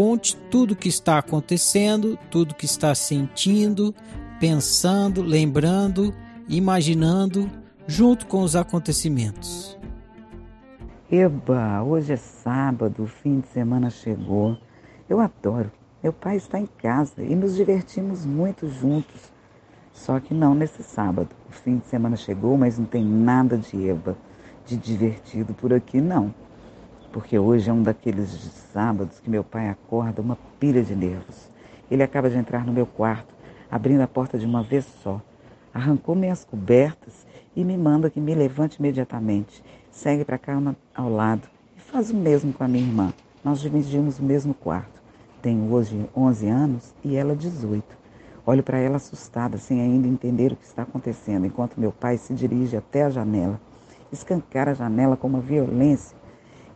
Conte tudo o que está acontecendo, tudo o que está sentindo, pensando, lembrando, imaginando, junto com os acontecimentos. Eba, hoje é sábado, o fim de semana chegou. Eu adoro. Meu pai está em casa e nos divertimos muito juntos. Só que não nesse sábado. O fim de semana chegou, mas não tem nada de Eba, de divertido por aqui, não. Porque hoje é um daqueles sábados que meu pai acorda uma pilha de nervos. Ele acaba de entrar no meu quarto, abrindo a porta de uma vez só. Arrancou minhas cobertas e me manda que me levante imediatamente. Segue para cama ao lado e faz o mesmo com a minha irmã. Nós dividimos o mesmo quarto. Tenho hoje 11 anos e ela 18. Olho para ela assustada, sem ainda entender o que está acontecendo, enquanto meu pai se dirige até a janela. Escancara a janela com uma violência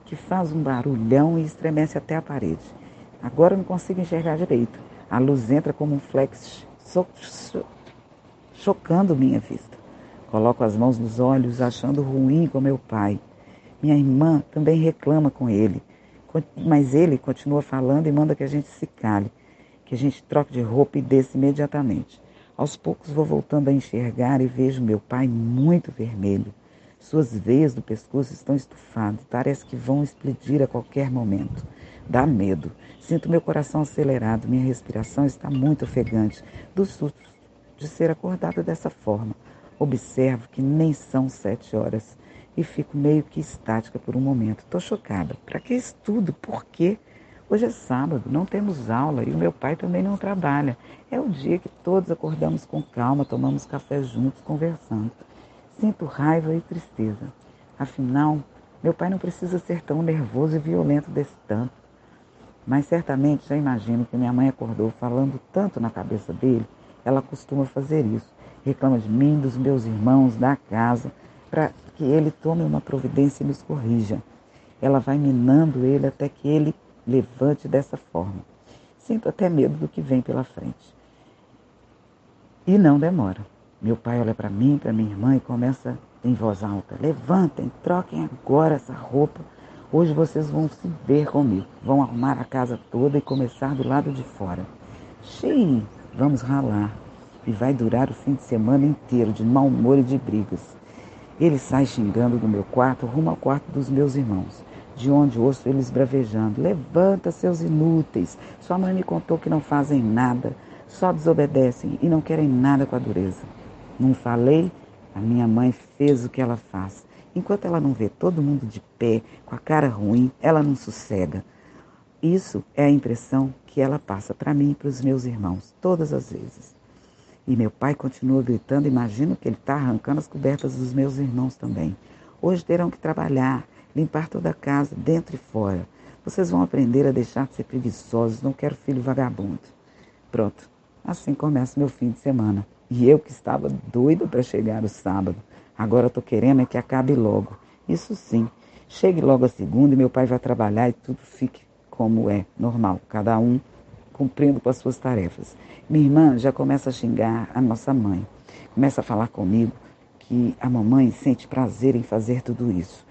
que faz um barulhão e estremece até a parede. Agora não consigo enxergar direito. A luz entra como um flex so so chocando minha vista. Coloco as mãos nos olhos, achando ruim com meu pai. Minha irmã também reclama com ele, mas ele continua falando e manda que a gente se cale, que a gente troque de roupa e desça imediatamente. Aos poucos vou voltando a enxergar e vejo meu pai muito vermelho. Suas veias do pescoço estão estufadas, parece que vão explodir a qualquer momento. Dá medo. Sinto meu coração acelerado, minha respiração está muito ofegante, do susto de ser acordada dessa forma. Observo que nem são sete horas e fico meio que estática por um momento. Estou chocada. Para que estudo? Por quê? Hoje é sábado, não temos aula e o meu pai também não trabalha. É o dia que todos acordamos com calma, tomamos café juntos, conversando. Sinto raiva e tristeza. Afinal, meu pai não precisa ser tão nervoso e violento desse tanto. Mas certamente já imagino que minha mãe acordou falando tanto na cabeça dele, ela costuma fazer isso. Reclama de mim, dos meus irmãos, da casa, para que ele tome uma providência e nos corrija. Ela vai minando ele até que ele levante dessa forma. Sinto até medo do que vem pela frente. E não demora. Meu pai olha para mim, para minha irmã e começa em voz alta: Levantem, troquem agora essa roupa. Hoje vocês vão se ver comigo. Vão arrumar a casa toda e começar do lado de fora. Xiii, vamos ralar. E vai durar o fim de semana inteiro de mau humor e de brigas. Ele sai xingando do meu quarto rumo ao quarto dos meus irmãos, de onde ouço eles bravejando: Levanta, seus inúteis! Sua mãe me contou que não fazem nada, só desobedecem e não querem nada com a dureza. Não falei? A minha mãe fez o que ela faz. Enquanto ela não vê todo mundo de pé, com a cara ruim, ela não sossega. Isso é a impressão que ela passa para mim e para os meus irmãos, todas as vezes. E meu pai continua gritando, imagino que ele está arrancando as cobertas dos meus irmãos também. Hoje terão que trabalhar, limpar toda a casa, dentro e fora. Vocês vão aprender a deixar de ser preguiçosos, não quero filho vagabundo. Pronto, assim começa meu fim de semana. E eu que estava doida para chegar o sábado, agora estou querendo é que acabe logo. Isso sim, chegue logo a segunda e meu pai vai trabalhar e tudo fique como é normal, cada um cumprindo com as suas tarefas. Minha irmã já começa a xingar a nossa mãe, começa a falar comigo que a mamãe sente prazer em fazer tudo isso.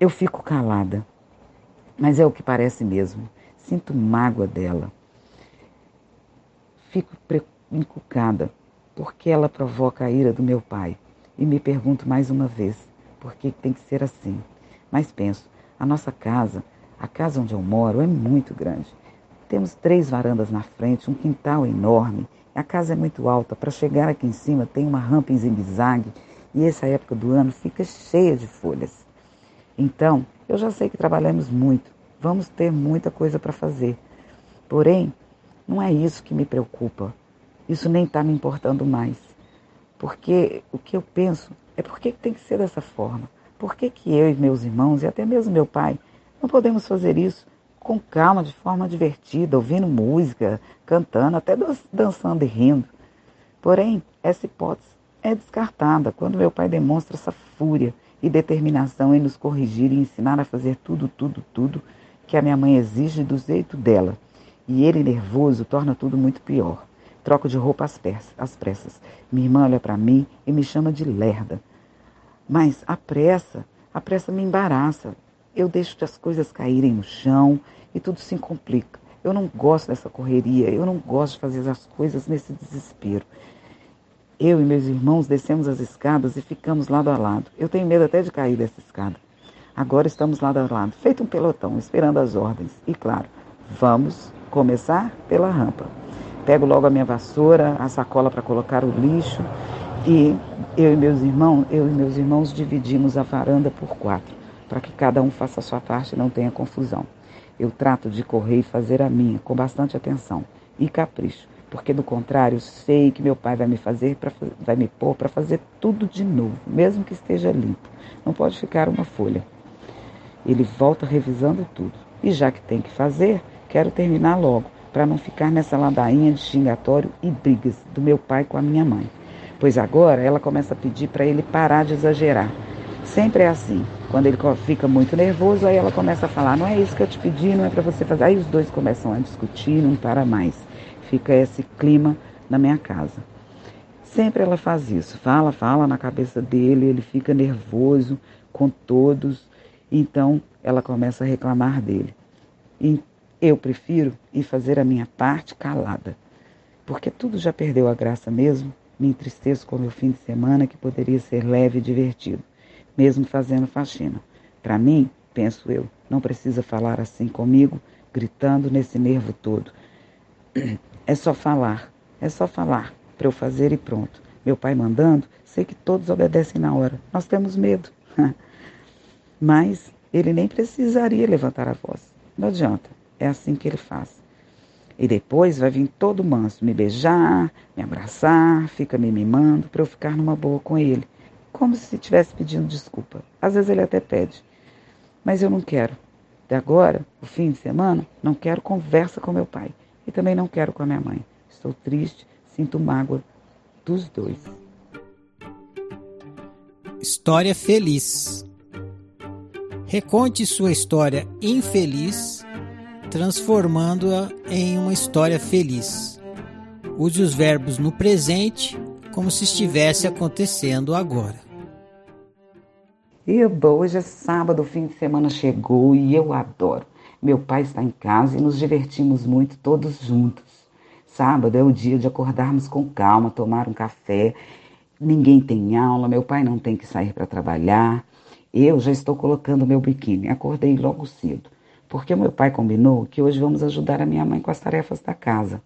Eu fico calada, mas é o que parece mesmo. Sinto mágoa dela. Fico encucada porque ela provoca a ira do meu pai. E me pergunto mais uma vez, por que tem que ser assim? Mas penso, a nossa casa, a casa onde eu moro, é muito grande. Temos três varandas na frente, um quintal enorme. A casa é muito alta. Para chegar aqui em cima tem uma rampa em zigue-zague e essa época do ano fica cheia de folhas. Então, eu já sei que trabalhamos muito, vamos ter muita coisa para fazer. Porém, não é isso que me preocupa. Isso nem está me importando mais. Porque o que eu penso é por que tem que ser dessa forma? Por que, que eu e meus irmãos, e até mesmo meu pai, não podemos fazer isso com calma, de forma divertida, ouvindo música, cantando, até dançando e rindo? Porém, essa hipótese é descartada quando meu pai demonstra essa fúria e determinação em nos corrigir e ensinar a fazer tudo, tudo, tudo que a minha mãe exige do jeito dela. E ele, nervoso, torna tudo muito pior. Troco de roupa às, pressas. Minha irmã olha para mim e me chama de lerda. Mas a pressa, a pressa me embaraça. Eu deixo as coisas caírem no chão e tudo se complica. Eu não gosto dessa correria, eu não gosto de fazer as coisas nesse desespero. Eu e meus irmãos descemos as escadas e ficamos lado a lado. Eu tenho medo até de cair dessa escada. Agora estamos lado a lado, feito um pelotão, esperando as ordens. E claro, vamos começar pela rampa. Pego logo a minha vassoura, a sacola para colocar o lixo e eu e meus irmãos, eu e meus irmãos dividimos a varanda por quatro, para que cada um faça a sua parte e não tenha confusão. Eu trato de correr e fazer a minha com bastante atenção e capricho porque do contrário, sei que meu pai vai me fazer, vai me pôr para fazer tudo de novo, mesmo que esteja limpo. Não pode ficar uma folha. Ele volta revisando tudo. E já que tem que fazer, quero terminar logo, para não ficar nessa ladainha de xingatório e brigas do meu pai com a minha mãe. Pois agora ela começa a pedir para ele parar de exagerar. Sempre é assim. Quando ele fica muito nervoso, aí ela começa a falar: não é isso que eu te pedi, não é para você fazer. Aí os dois começam a discutir, não para mais fica esse clima na minha casa. Sempre ela faz isso, fala, fala na cabeça dele, ele fica nervoso com todos, então ela começa a reclamar dele. E eu prefiro ir fazer a minha parte calada, porque tudo já perdeu a graça mesmo. Me entristeço com o meu fim de semana que poderia ser leve e divertido, mesmo fazendo faxina. Para mim, penso eu, não precisa falar assim comigo, gritando nesse nervo todo. É só falar, é só falar para eu fazer e pronto. Meu pai mandando, sei que todos obedecem na hora. Nós temos medo. Mas ele nem precisaria levantar a voz. Não adianta, é assim que ele faz. E depois vai vir todo manso, me beijar, me abraçar, fica me mimando para eu ficar numa boa com ele, como se estivesse pedindo desculpa. Às vezes ele até pede, mas eu não quero. De agora, o fim de semana, não quero conversa com meu pai. E também não quero com a minha mãe. Estou triste, sinto mágoa dos dois. História feliz. Reconte sua história infeliz, transformando-a em uma história feliz. Use os verbos no presente como se estivesse acontecendo agora. E hoje é sábado, o fim de semana chegou e eu adoro. Meu pai está em casa e nos divertimos muito todos juntos. Sábado é o dia de acordarmos com calma, tomar um café. Ninguém tem aula, meu pai não tem que sair para trabalhar. Eu já estou colocando meu biquíni. Acordei logo cedo, porque meu pai combinou que hoje vamos ajudar a minha mãe com as tarefas da casa.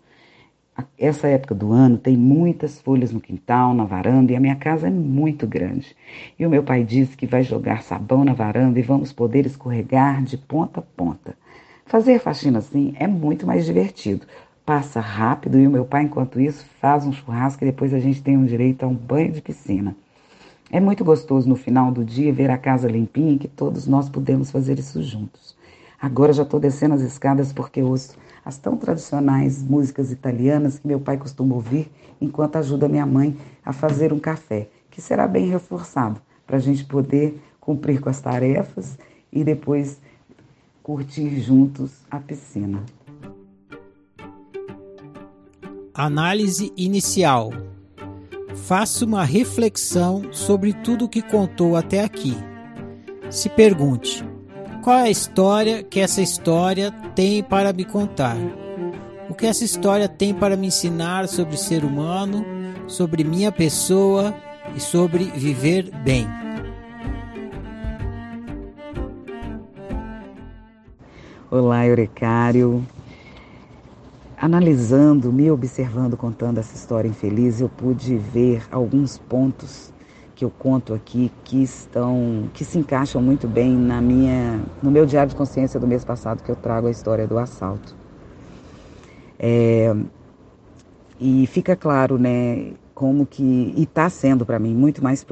Essa época do ano tem muitas folhas no quintal, na varanda, e a minha casa é muito grande. E o meu pai disse que vai jogar sabão na varanda e vamos poder escorregar de ponta a ponta. Fazer faxina assim é muito mais divertido. Passa rápido e o meu pai, enquanto isso, faz um churrasco e depois a gente tem um direito a um banho de piscina. É muito gostoso no final do dia ver a casa limpinha e que todos nós podemos fazer isso juntos. Agora já estou descendo as escadas porque ouço as tão tradicionais músicas italianas que meu pai costuma ouvir enquanto ajuda minha mãe a fazer um café, que será bem reforçado para a gente poder cumprir com as tarefas e depois curtir juntos a piscina. Análise inicial. Faça uma reflexão sobre tudo o que contou até aqui. Se pergunte: qual é a história que essa história tem para me contar? O que essa história tem para me ensinar sobre ser humano, sobre minha pessoa e sobre viver bem? Olá, Eurecário. Analisando, me observando, contando essa história infeliz, eu pude ver alguns pontos que eu conto aqui que estão, que se encaixam muito bem na minha, no meu diário de consciência do mês passado que eu trago a história do assalto. É, e fica claro, né, como que e está sendo para mim muito mais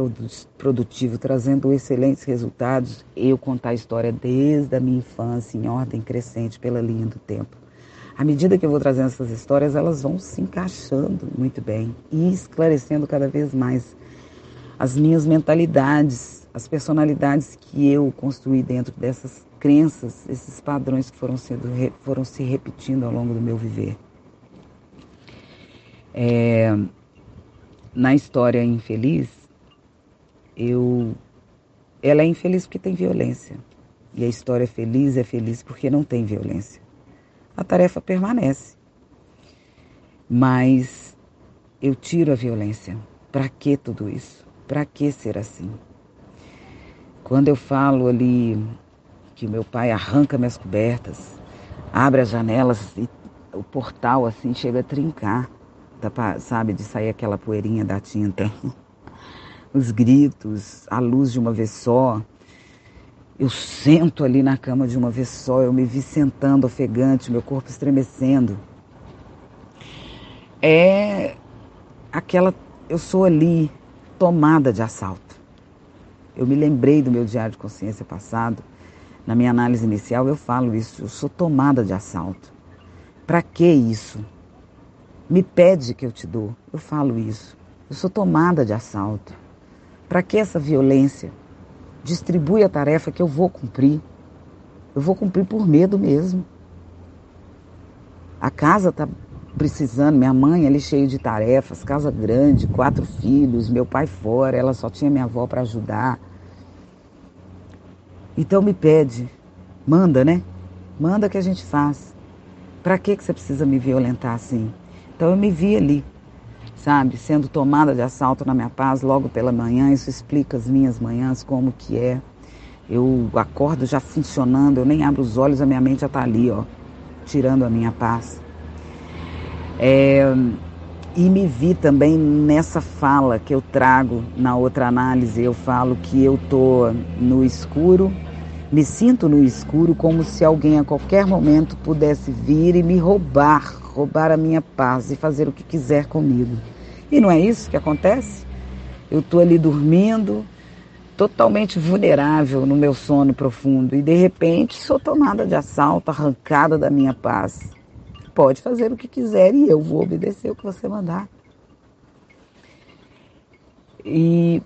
produtivo, trazendo excelentes resultados. Eu contar a história desde a minha infância em ordem crescente pela linha do tempo. À medida que eu vou trazendo essas histórias, elas vão se encaixando muito bem e esclarecendo cada vez mais as minhas mentalidades, as personalidades que eu construí dentro dessas crenças, esses padrões que foram, sendo, foram se repetindo ao longo do meu viver. É, na história infeliz, eu, ela é infeliz porque tem violência. E a história feliz é feliz porque não tem violência a tarefa permanece. Mas eu tiro a violência. Para que tudo isso? Para que ser assim? Quando eu falo ali que meu pai arranca minhas cobertas, abre as janelas e o portal assim chega a trincar, sabe, de sair aquela poeirinha da tinta. Os gritos, a luz de uma vez só, eu sento ali na cama de uma vez só, eu me vi sentando ofegante, meu corpo estremecendo. É aquela. Eu sou ali tomada de assalto. Eu me lembrei do meu diário de consciência passado. Na minha análise inicial eu falo isso. Eu sou tomada de assalto. Para que isso? Me pede que eu te dou. Eu falo isso. Eu sou tomada de assalto. Para que essa violência? distribui a tarefa que eu vou cumprir. Eu vou cumprir por medo mesmo. A casa está precisando, minha mãe ali cheia de tarefas, casa grande, quatro filhos, meu pai fora, ela só tinha minha avó para ajudar. Então me pede, manda, né? Manda que a gente faz. Para que que você precisa me violentar assim? Então eu me vi ali, sabe, sendo tomada de assalto na minha paz logo pela manhã. Isso explica as minhas manhãs, como que é. Eu acordo já funcionando, eu nem abro os olhos, a minha mente já está ali, ó, tirando a minha paz. É, e me vi também nessa fala que eu trago na outra análise. Eu falo que eu tô no escuro, me sinto no escuro como se alguém a qualquer momento pudesse vir e me roubar, roubar a minha paz e fazer o que quiser comigo. E não é isso que acontece? Eu estou ali dormindo, totalmente vulnerável no meu sono profundo, e de repente sou tomada de assalto, arrancada da minha paz. Pode fazer o que quiser e eu vou obedecer o que você mandar. E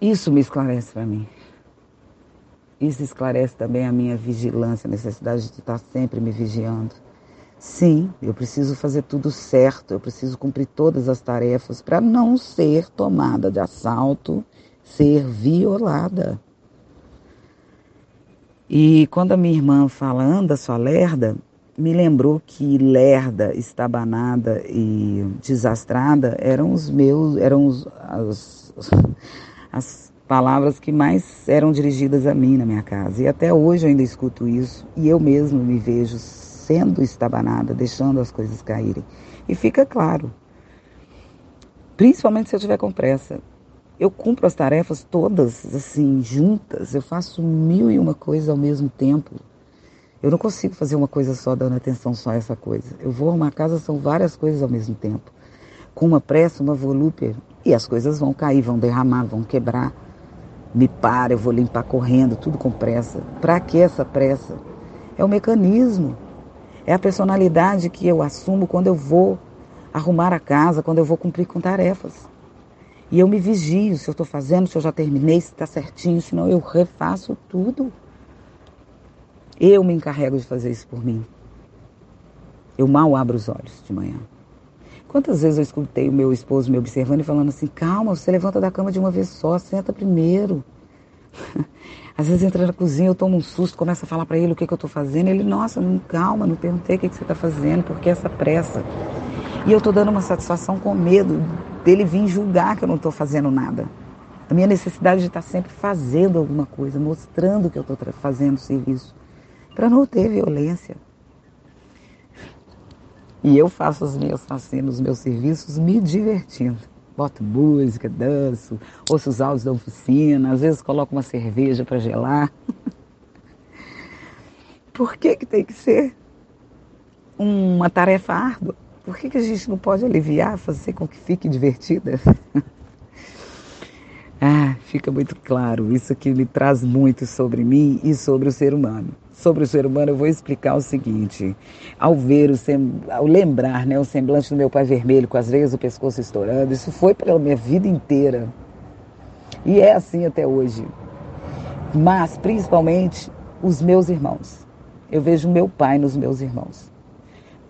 isso me esclarece para mim. Isso esclarece também a minha vigilância, a necessidade de estar sempre me vigiando. Sim, eu preciso fazer tudo certo, eu preciso cumprir todas as tarefas para não ser tomada de assalto, ser violada. E quando a minha irmã fala anda sua lerda, me lembrou que lerda, estabanada e desastrada eram os meus, eram os, as, as palavras que mais eram dirigidas a mim na minha casa. E até hoje eu ainda escuto isso e eu mesmo me vejo sendo estabanada, deixando as coisas caírem. E fica claro, principalmente se eu tiver com pressa, eu cumpro as tarefas todas assim, juntas, eu faço mil e uma coisas ao mesmo tempo. Eu não consigo fazer uma coisa só, dando atenção só a essa coisa. Eu vou arrumar a casa, são várias coisas ao mesmo tempo. Com uma pressa, uma volúpia, e as coisas vão cair, vão derramar, vão quebrar. Me para, eu vou limpar correndo, tudo com pressa. Para que essa pressa? É o mecanismo. É a personalidade que eu assumo quando eu vou arrumar a casa, quando eu vou cumprir com tarefas. E eu me vigio se eu estou fazendo, se eu já terminei, se está certinho, senão eu refaço tudo. Eu me encarrego de fazer isso por mim. Eu mal abro os olhos de manhã. Quantas vezes eu escutei o meu esposo me observando e falando assim: calma, você levanta da cama de uma vez só, senta primeiro. Às vezes entra na cozinha, eu tomo um susto, começo a falar para ele o que, que eu estou fazendo. Ele, nossa, não, calma, não perguntei o que, que você está fazendo, por que essa pressa? E eu estou dando uma satisfação com medo dele vir julgar que eu não estou fazendo nada. A minha necessidade de estar sempre fazendo alguma coisa, mostrando que eu estou fazendo serviço, para não ter violência. E eu faço os meus facenos, os meus serviços me divertindo. Boto música, danço, ouço os áudios da oficina, às vezes coloco uma cerveja para gelar. Por que, que tem que ser uma tarefa árdua? Por que, que a gente não pode aliviar, fazer com que fique divertida? ah, fica muito claro. Isso aqui me traz muito sobre mim e sobre o ser humano. Sobre o ser humano, eu vou explicar o seguinte: ao ver, o sem, ao lembrar né, o semblante do meu pai vermelho, com as veias do pescoço estourando, isso foi pela minha vida inteira. E é assim até hoje. Mas, principalmente, os meus irmãos. Eu vejo meu pai nos meus irmãos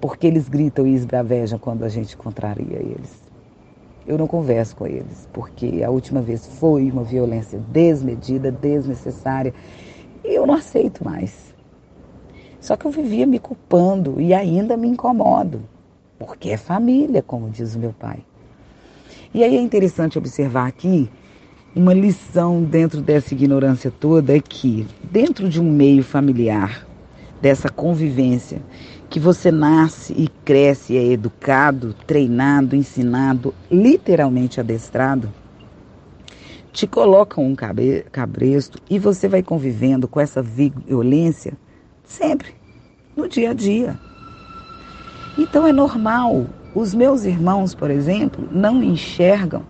porque eles gritam e esbravejam quando a gente contraria eles. Eu não converso com eles, porque a última vez foi uma violência desmedida, desnecessária, e eu não aceito mais. Só que eu vivia me culpando e ainda me incomodo, porque é família, como diz o meu pai. E aí é interessante observar aqui uma lição dentro dessa ignorância toda é que, dentro de um meio familiar, dessa convivência, que você nasce e cresce, é educado, treinado, ensinado, literalmente adestrado, te colocam um cabresto e você vai convivendo com essa violência sempre, no dia a dia. Então é normal. Os meus irmãos, por exemplo, não enxergam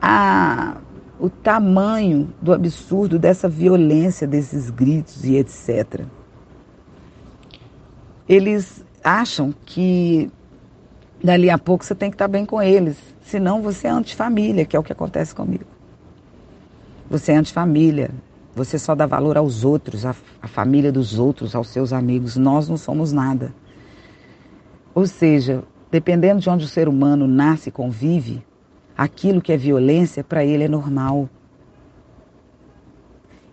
a, o tamanho do absurdo dessa violência, desses gritos e etc eles acham que dali a pouco você tem que estar bem com eles, senão você é antifamília, que é o que acontece comigo. Você é antifamília, você só dá valor aos outros, à, à família dos outros, aos seus amigos. Nós não somos nada. Ou seja, dependendo de onde o ser humano nasce e convive, aquilo que é violência para ele é normal.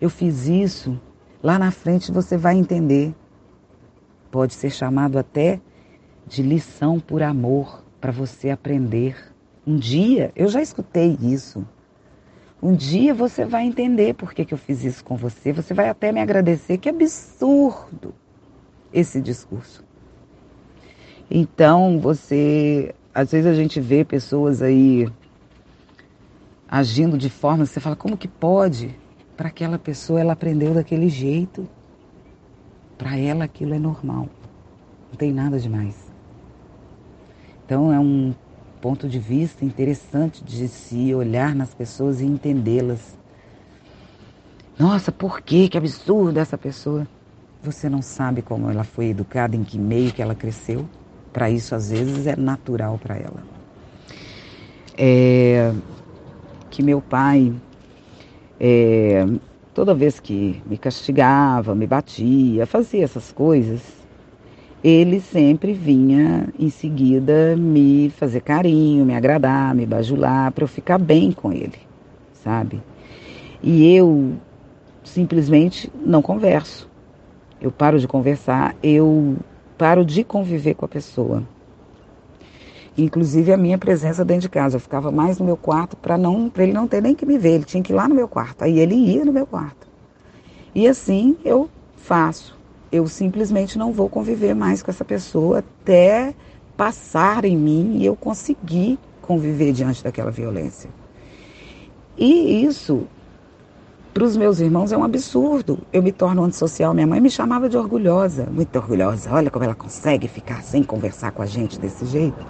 Eu fiz isso, lá na frente você vai entender pode ser chamado até de lição por amor para você aprender. Um dia, eu já escutei isso. Um dia você vai entender por que, que eu fiz isso com você. Você vai até me agradecer. Que absurdo esse discurso. Então, você. Às vezes a gente vê pessoas aí agindo de forma você fala, como que pode? Para aquela pessoa ela aprendeu daquele jeito. Para ela aquilo é normal. Não tem nada demais. Então é um ponto de vista interessante de se olhar nas pessoas e entendê-las. Nossa, por que? Que absurdo essa pessoa. Você não sabe como ela foi educada, em que meio que ela cresceu. Para isso, às vezes, é natural para ela. É, que meu pai é, Toda vez que me castigava, me batia, fazia essas coisas, ele sempre vinha em seguida me fazer carinho, me agradar, me bajular, para eu ficar bem com ele, sabe? E eu simplesmente não converso. Eu paro de conversar, eu paro de conviver com a pessoa. Inclusive a minha presença dentro de casa. Eu ficava mais no meu quarto para não, para ele não ter nem que me ver. Ele tinha que ir lá no meu quarto. Aí ele ia no meu quarto. E assim eu faço. Eu simplesmente não vou conviver mais com essa pessoa até passar em mim e eu conseguir conviver diante daquela violência. E isso, para os meus irmãos, é um absurdo. Eu me torno antissocial. Minha mãe me chamava de orgulhosa, muito orgulhosa. Olha como ela consegue ficar sem conversar com a gente desse jeito.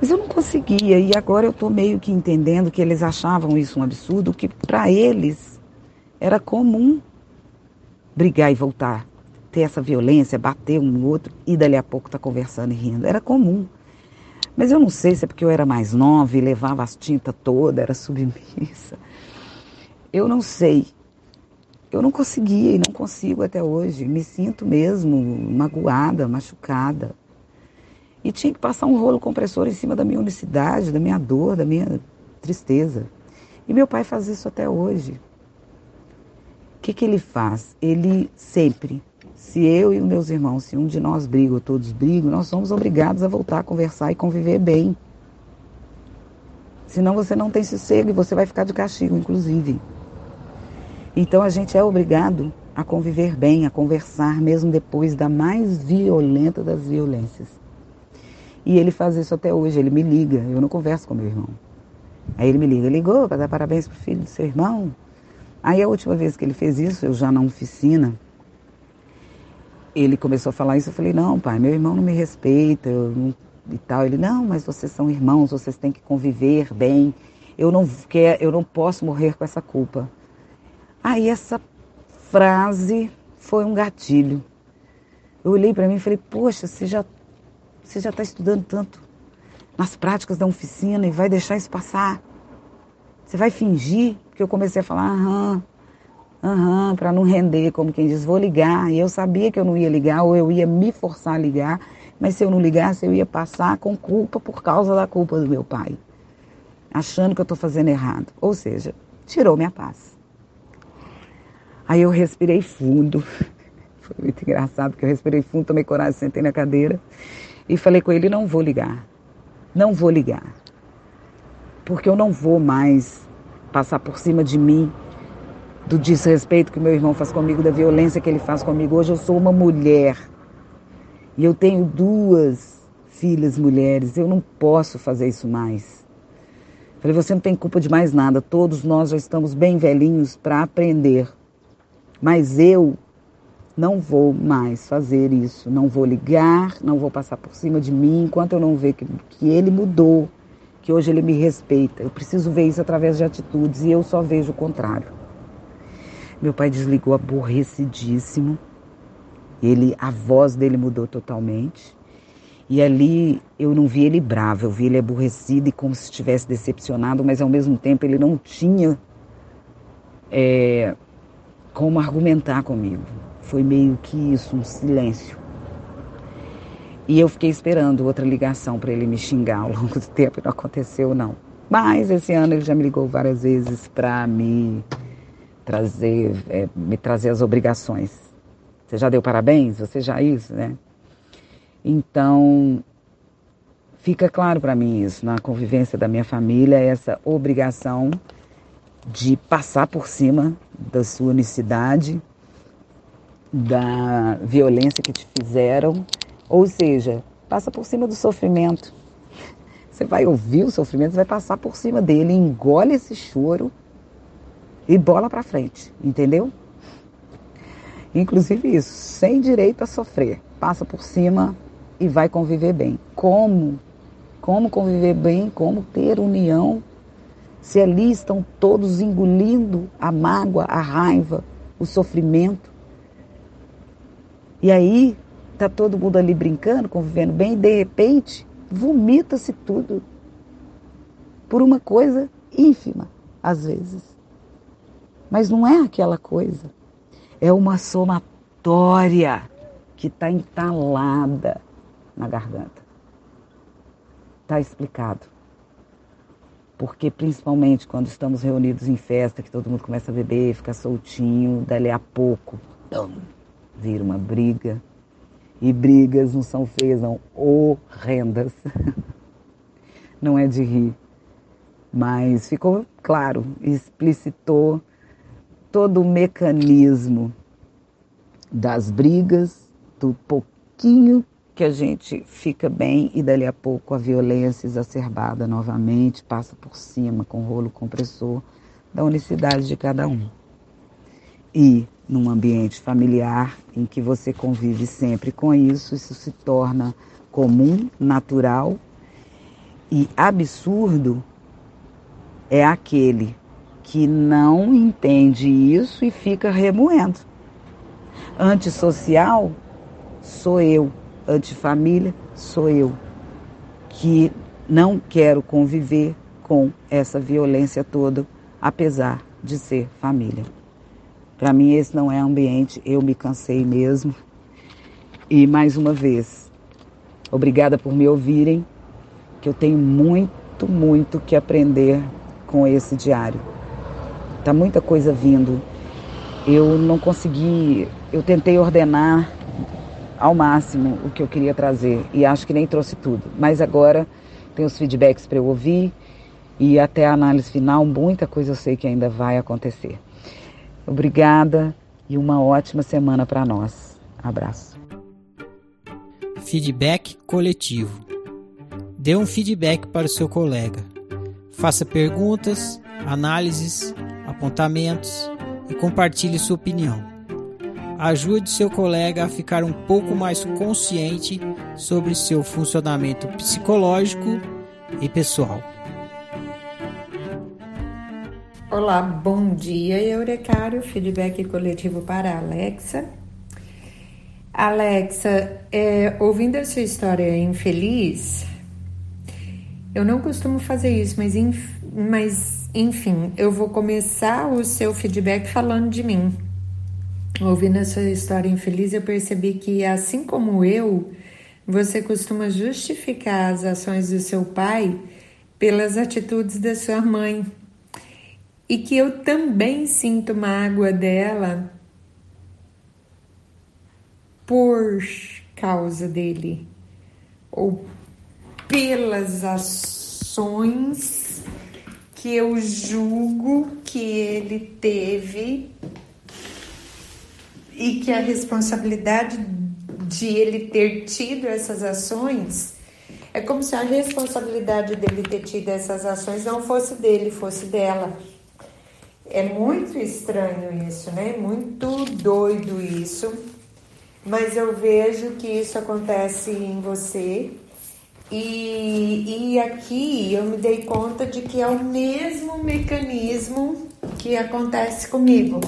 Mas eu não conseguia e agora eu estou meio que entendendo que eles achavam isso um absurdo, que para eles era comum brigar e voltar, ter essa violência, bater um no outro e dali a pouco tá conversando e rindo. Era comum. Mas eu não sei se é porque eu era mais nova e levava as tintas toda, era submissa. Eu não sei. eu não conseguia e não consigo até hoje. Me sinto mesmo magoada, machucada. E tinha que passar um rolo compressor em cima da minha unicidade, da minha dor, da minha tristeza. E meu pai faz isso até hoje. O que, que ele faz? Ele sempre, se eu e os meus irmãos, se um de nós briga ou todos brigam, nós somos obrigados a voltar a conversar e conviver bem. Senão você não tem sossego e você vai ficar de castigo, inclusive. Então a gente é obrigado a conviver bem, a conversar, mesmo depois da mais violenta das violências. E ele faz isso até hoje, ele me liga, eu não converso com meu irmão. Aí ele me liga, ligou para dar parabéns pro filho do seu irmão. Aí a última vez que ele fez isso, eu já na oficina, ele começou a falar isso, eu falei, não, pai, meu irmão não me respeita, não, e tal. Ele, não, mas vocês são irmãos, vocês têm que conviver bem. Eu não quero, eu não posso morrer com essa culpa. Aí essa frase foi um gatilho. Eu olhei para mim e falei, poxa, você já você já está estudando tanto nas práticas da oficina e vai deixar isso passar? Você vai fingir? Porque eu comecei a falar, aham, aham, para não render, como quem diz, vou ligar. E eu sabia que eu não ia ligar, ou eu ia me forçar a ligar, mas se eu não ligasse, eu ia passar com culpa por causa da culpa do meu pai, achando que eu estou fazendo errado. Ou seja, tirou minha paz. Aí eu respirei fundo. Foi muito engraçado, porque eu respirei fundo, tomei coragem, sentei na cadeira e falei com ele: não vou ligar. Não vou ligar. Porque eu não vou mais passar por cima de mim do desrespeito que meu irmão faz comigo, da violência que ele faz comigo. Hoje eu sou uma mulher e eu tenho duas filhas mulheres. Eu não posso fazer isso mais. Falei, você não tem culpa de mais nada. Todos nós já estamos bem velhinhos para aprender mas eu não vou mais fazer isso, não vou ligar, não vou passar por cima de mim enquanto eu não ver que, que ele mudou, que hoje ele me respeita. Eu preciso ver isso através de atitudes e eu só vejo o contrário. Meu pai desligou aborrecidíssimo. Ele, a voz dele mudou totalmente. E ali eu não vi ele bravo, eu vi ele aborrecido e como se estivesse decepcionado, mas ao mesmo tempo ele não tinha é, como argumentar comigo. Foi meio que isso, um silêncio. E eu fiquei esperando outra ligação para ele me xingar ao longo do tempo não aconteceu, não. Mas esse ano ele já me ligou várias vezes para me trazer, é, me trazer as obrigações. Você já deu parabéns? Você já isso, né? Então, fica claro para mim isso, na convivência da minha família, essa obrigação de passar por cima da sua unicidade, da violência que te fizeram, ou seja, passa por cima do sofrimento. Você vai ouvir o sofrimento, você vai passar por cima dele, engole esse choro e bola para frente, entendeu? Inclusive isso, sem direito a sofrer, passa por cima e vai conviver bem. Como? Como conviver bem? Como ter união se ali estão todos engolindo a mágoa, a raiva, o sofrimento. E aí está todo mundo ali brincando, convivendo bem, e de repente vomita-se tudo por uma coisa ínfima, às vezes. Mas não é aquela coisa. É uma somatória que está entalada na garganta. Está explicado. Porque principalmente quando estamos reunidos em festa, que todo mundo começa a beber, fica soltinho, dali a pouco, vira uma briga. E brigas não são feias, não, horrendas. não é de rir. Mas ficou claro, explicitou todo o mecanismo das brigas, do pouquinho que a gente fica bem e dali a pouco a violência exacerbada novamente passa por cima com o rolo compressor da unicidade de cada um. E num ambiente familiar em que você convive sempre com isso, isso se torna comum, natural e absurdo é aquele que não entende isso e fica remoendo. Antissocial sou eu antifamília sou eu, que não quero conviver com essa violência toda, apesar de ser família. Para mim, esse não é ambiente, eu me cansei mesmo. E mais uma vez, obrigada por me ouvirem, que eu tenho muito, muito que aprender com esse diário. Tá muita coisa vindo. Eu não consegui, eu tentei ordenar ao máximo o que eu queria trazer e acho que nem trouxe tudo. Mas agora tem os feedbacks para eu ouvir e até a análise final, muita coisa eu sei que ainda vai acontecer. Obrigada e uma ótima semana para nós. Abraço. Feedback coletivo. Dê um feedback para o seu colega. Faça perguntas, análises, apontamentos e compartilhe sua opinião. Ajude seu colega a ficar um pouco mais consciente sobre seu funcionamento psicológico e pessoal. Olá, bom dia, Eurecário. Feedback coletivo para a Alexa. Alexa, é, ouvindo a sua história infeliz, eu não costumo fazer isso, mas, mas enfim, eu vou começar o seu feedback falando de mim. Ouvindo a sua história infeliz, eu percebi que, assim como eu, você costuma justificar as ações do seu pai pelas atitudes da sua mãe e que eu também sinto mágoa dela por causa dele ou pelas ações que eu julgo que ele teve e que a responsabilidade de ele ter tido essas ações é como se a responsabilidade dele ter tido essas ações não fosse dele, fosse dela. É muito estranho isso, né? Muito doido isso. Mas eu vejo que isso acontece em você. E, e aqui eu me dei conta de que é o mesmo mecanismo que acontece comigo.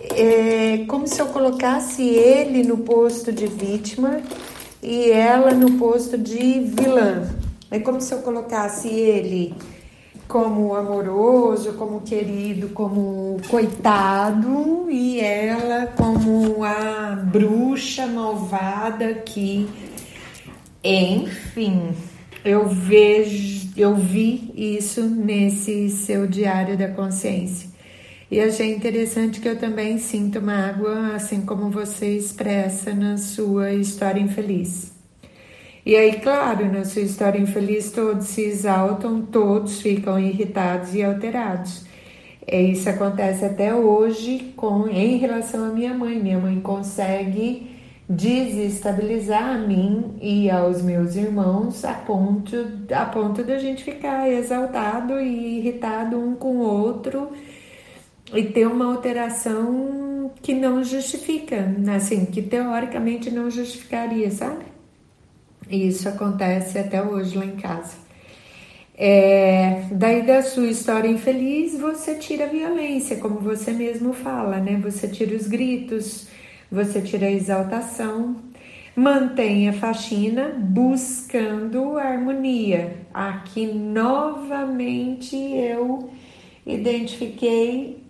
É como se eu colocasse ele no posto de vítima e ela no posto de vilã. É como se eu colocasse ele como amoroso, como querido, como coitado e ela como a bruxa malvada que, enfim, eu vejo, eu vi isso nesse seu diário da consciência. E achei interessante que eu também sinto mágoa, assim como você expressa na sua história infeliz. E aí, claro, na sua história infeliz, todos se exaltam, todos ficam irritados e alterados. É, isso acontece até hoje com em relação à minha mãe. Minha mãe consegue desestabilizar a mim e aos meus irmãos a ponto a ponto da gente ficar exaltado e irritado um com o outro e ter uma alteração que não justifica, assim, que teoricamente não justificaria, sabe? E isso acontece até hoje lá em casa. É, daí da sua história infeliz, você tira a violência, como você mesmo fala, né? Você tira os gritos, você tira a exaltação, mantém a faxina buscando a harmonia. Aqui novamente eu identifiquei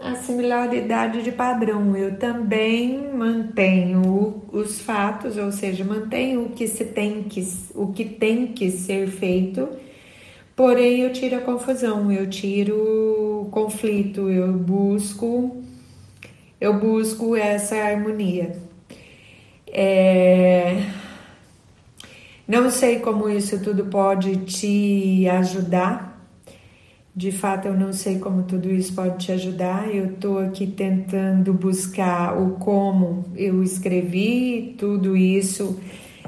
a similaridade de padrão. Eu também mantenho os fatos, ou seja, mantenho o que se tem que o que tem que ser feito. Porém, eu tiro a confusão, eu tiro o conflito, eu busco eu busco essa harmonia. É... Não sei como isso tudo pode te ajudar de fato, eu não sei como tudo isso pode te ajudar. Eu estou aqui tentando buscar o como eu escrevi tudo isso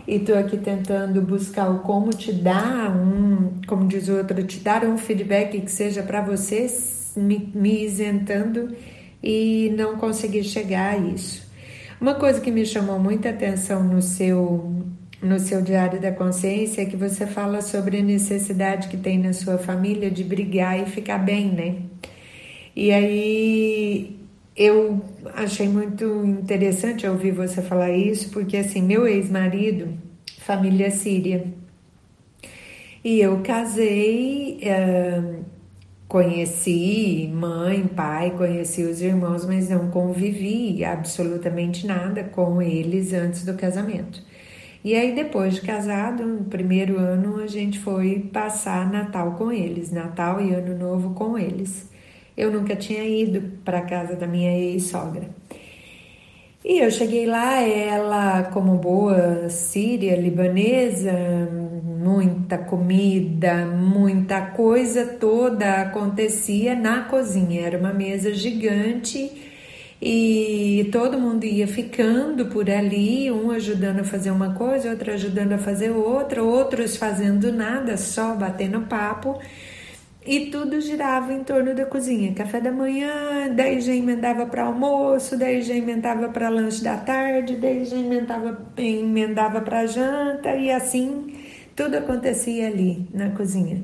e estou aqui tentando buscar o como te dar um, como diz o outro, te dar um feedback que seja para você, me, me isentando e não conseguir chegar a isso. Uma coisa que me chamou muita atenção no seu no seu Diário da Consciência que você fala sobre a necessidade que tem na sua família de brigar e ficar bem, né? E aí eu achei muito interessante ouvir você falar isso, porque assim, meu ex-marido, família síria, e eu casei, uh, conheci mãe, pai, conheci os irmãos, mas não convivi absolutamente nada com eles antes do casamento. E aí, depois de casado, no primeiro ano, a gente foi passar Natal com eles, Natal e Ano Novo com eles. Eu nunca tinha ido para casa da minha ex-sogra. E eu cheguei lá, ela, como boa síria, libanesa, muita comida, muita coisa toda acontecia na cozinha. Era uma mesa gigante e todo mundo ia ficando por ali, um ajudando a fazer uma coisa, outro ajudando a fazer outra, outros fazendo nada, só batendo papo. E tudo girava em torno da cozinha. Café da manhã, daí já emendava para almoço, daí já emendava para lanche da tarde, daí já emendava, emendava para janta e assim tudo acontecia ali na cozinha.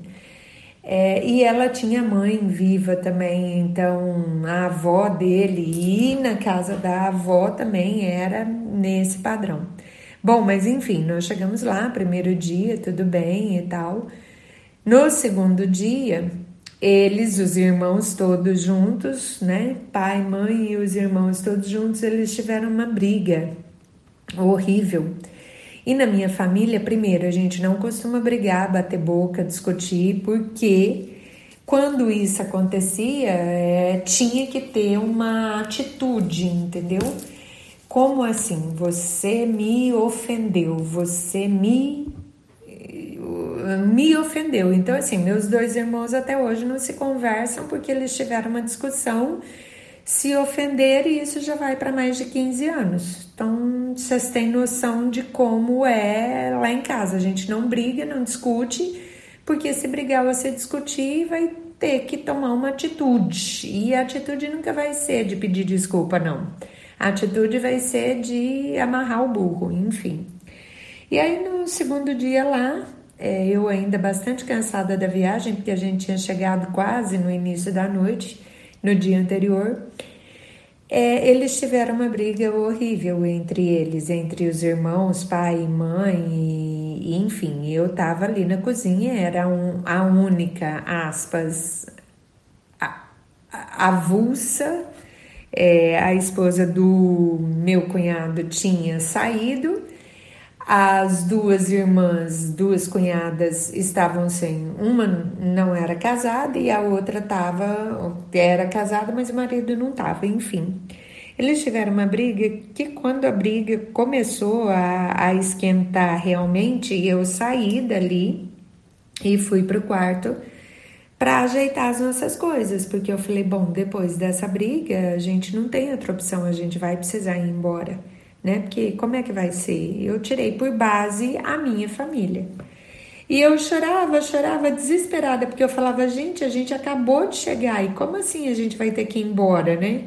É, e ela tinha mãe viva também, então a avó dele e na casa da avó também era nesse padrão. Bom, mas enfim, nós chegamos lá, primeiro dia, tudo bem e tal. No segundo dia, eles, os irmãos todos juntos, né? Pai, mãe e os irmãos todos juntos, eles tiveram uma briga horrível. E na minha família, primeiro, a gente não costuma brigar, bater boca, discutir, porque quando isso acontecia, é, tinha que ter uma atitude, entendeu? Como assim? Você me ofendeu, você me me ofendeu. Então, assim, meus dois irmãos até hoje não se conversam porque eles tiveram uma discussão, se ofender e isso já vai para mais de 15 anos. Então, vocês têm noção de como é lá em casa. A gente não briga, não discute, porque se brigar você discutir, vai ter que tomar uma atitude. E a atitude nunca vai ser de pedir desculpa, não. A atitude vai ser de amarrar o burro, enfim. E aí no segundo dia lá, é, eu ainda bastante cansada da viagem, porque a gente tinha chegado quase no início da noite, no dia anterior. É, eles tiveram uma briga horrível entre eles, entre os irmãos, pai e mãe, e, e enfim, eu estava ali na cozinha, era um, a única, aspas, a, avulsa. É, a esposa do meu cunhado tinha saído as duas irmãs, duas cunhadas, estavam sem. Uma não era casada e a outra estava, era casada, mas o marido não estava, enfim. Eles tiveram uma briga que, quando a briga começou a, a esquentar realmente, eu saí dali e fui para o quarto para ajeitar as nossas coisas, porque eu falei: bom, depois dessa briga, a gente não tem outra opção, a gente vai precisar ir embora né? Porque como é que vai ser? Eu tirei por base a minha família. E eu chorava, chorava desesperada, porque eu falava, gente, a gente acabou de chegar, e como assim a gente vai ter que ir embora, né?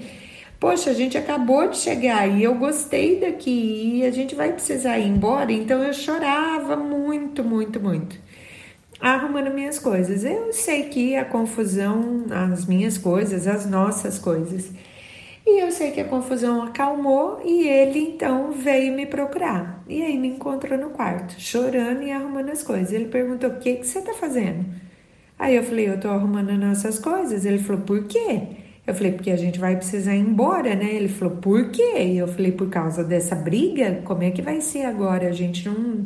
Poxa, a gente acabou de chegar e eu gostei daqui e a gente vai precisar ir embora, então eu chorava muito, muito, muito. Arrumando minhas coisas. Eu sei que a confusão, as minhas coisas, as nossas coisas, e eu sei que a confusão acalmou e ele então veio me procurar. E aí me encontrou no quarto, chorando e arrumando as coisas. Ele perguntou: O que, que você tá fazendo? Aí eu falei: Eu tô arrumando as nossas coisas. Ele falou: Por quê? Eu falei: Porque a gente vai precisar ir embora, né? Ele falou: Por quê? E eu falei: Por causa dessa briga? Como é que vai ser agora? A gente não,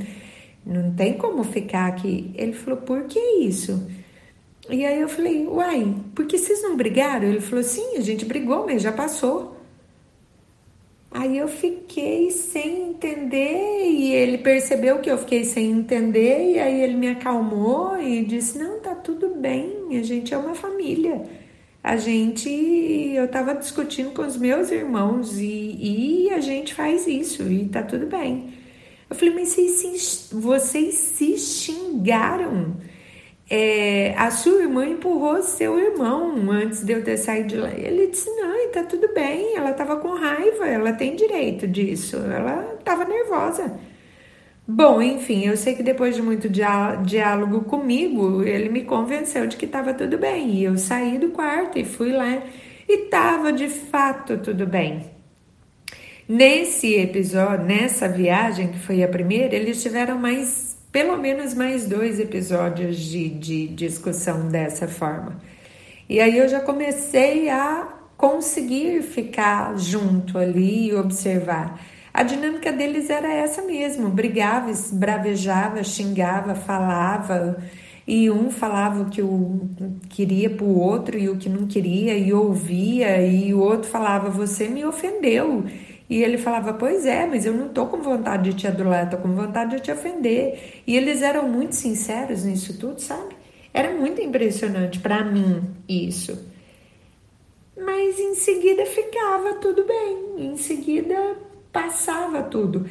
não tem como ficar aqui. Ele falou: Por que isso? E aí eu falei, uai, por que vocês não brigaram? Ele falou, sim, a gente brigou, mas já passou. Aí eu fiquei sem entender e ele percebeu que eu fiquei sem entender e aí ele me acalmou e disse: "Não, tá tudo bem, a gente é uma família. A gente, eu tava discutindo com os meus irmãos e, e a gente faz isso e tá tudo bem." Eu falei: "Mas vocês vocês se xingaram?" É, a sua irmã empurrou seu irmão antes de eu ter saído de lá. Ele disse: Não, tá tudo bem. Ela tava com raiva, ela tem direito disso. Ela tava nervosa. Bom, enfim, eu sei que depois de muito diálogo comigo, ele me convenceu de que estava tudo bem. E eu saí do quarto e fui lá e estava de fato tudo bem. Nesse episódio, nessa viagem, que foi a primeira, eles tiveram mais pelo menos mais dois episódios de, de discussão dessa forma. E aí eu já comecei a conseguir ficar junto ali e observar. A dinâmica deles era essa mesmo: brigava, bravejava, xingava, falava, e um falava o que o queria para o outro e o que não queria, e ouvia, e o outro falava: Você me ofendeu. E ele falava: Pois é, mas eu não tô com vontade de te adular, tô com vontade de te ofender. E eles eram muito sinceros nisso tudo, sabe? Era muito impressionante para mim isso. Mas em seguida ficava tudo bem, em seguida passava tudo.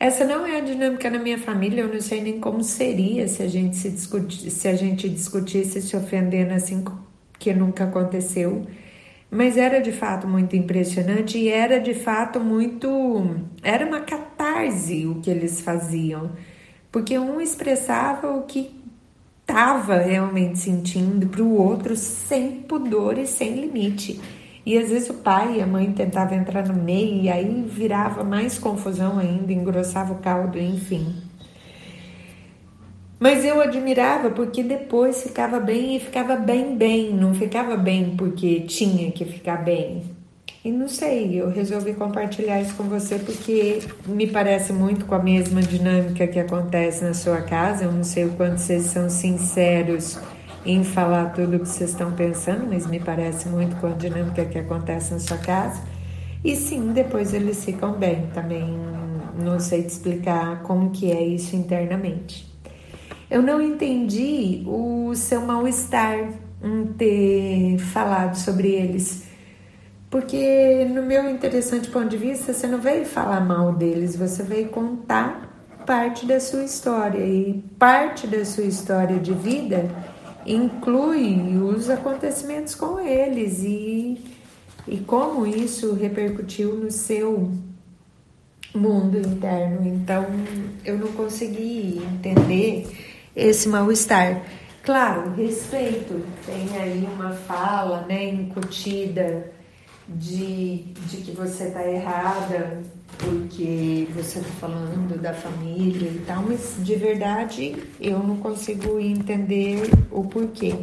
Essa não é a dinâmica na minha família, eu não sei nem como seria se a gente se discutir, se a gente discutisse se ofendendo assim que nunca aconteceu. Mas era de fato muito impressionante e era de fato muito. Era uma catarse o que eles faziam, porque um expressava o que estava realmente sentindo para o outro sem pudor e sem limite. E às vezes o pai e a mãe tentavam entrar no meio e aí virava mais confusão ainda, engrossava o caldo, enfim. Mas eu admirava porque depois ficava bem e ficava bem, bem, não ficava bem porque tinha que ficar bem. E não sei, eu resolvi compartilhar isso com você porque me parece muito com a mesma dinâmica que acontece na sua casa. Eu não sei o quanto vocês são sinceros em falar tudo o que vocês estão pensando, mas me parece muito com a dinâmica que acontece na sua casa. E sim, depois eles ficam bem. Também não sei te explicar como que é isso internamente. Eu não entendi o seu mal-estar em ter falado sobre eles. Porque no meu interessante ponto de vista, você não veio falar mal deles, você veio contar parte da sua história. E parte da sua história de vida inclui os acontecimentos com eles e, e como isso repercutiu no seu mundo interno. Então, eu não consegui entender esse mal-estar. Claro, respeito, tem aí uma fala né, incutida de, de que você está errada, porque você está falando da família e tal, mas de verdade eu não consigo entender o porquê.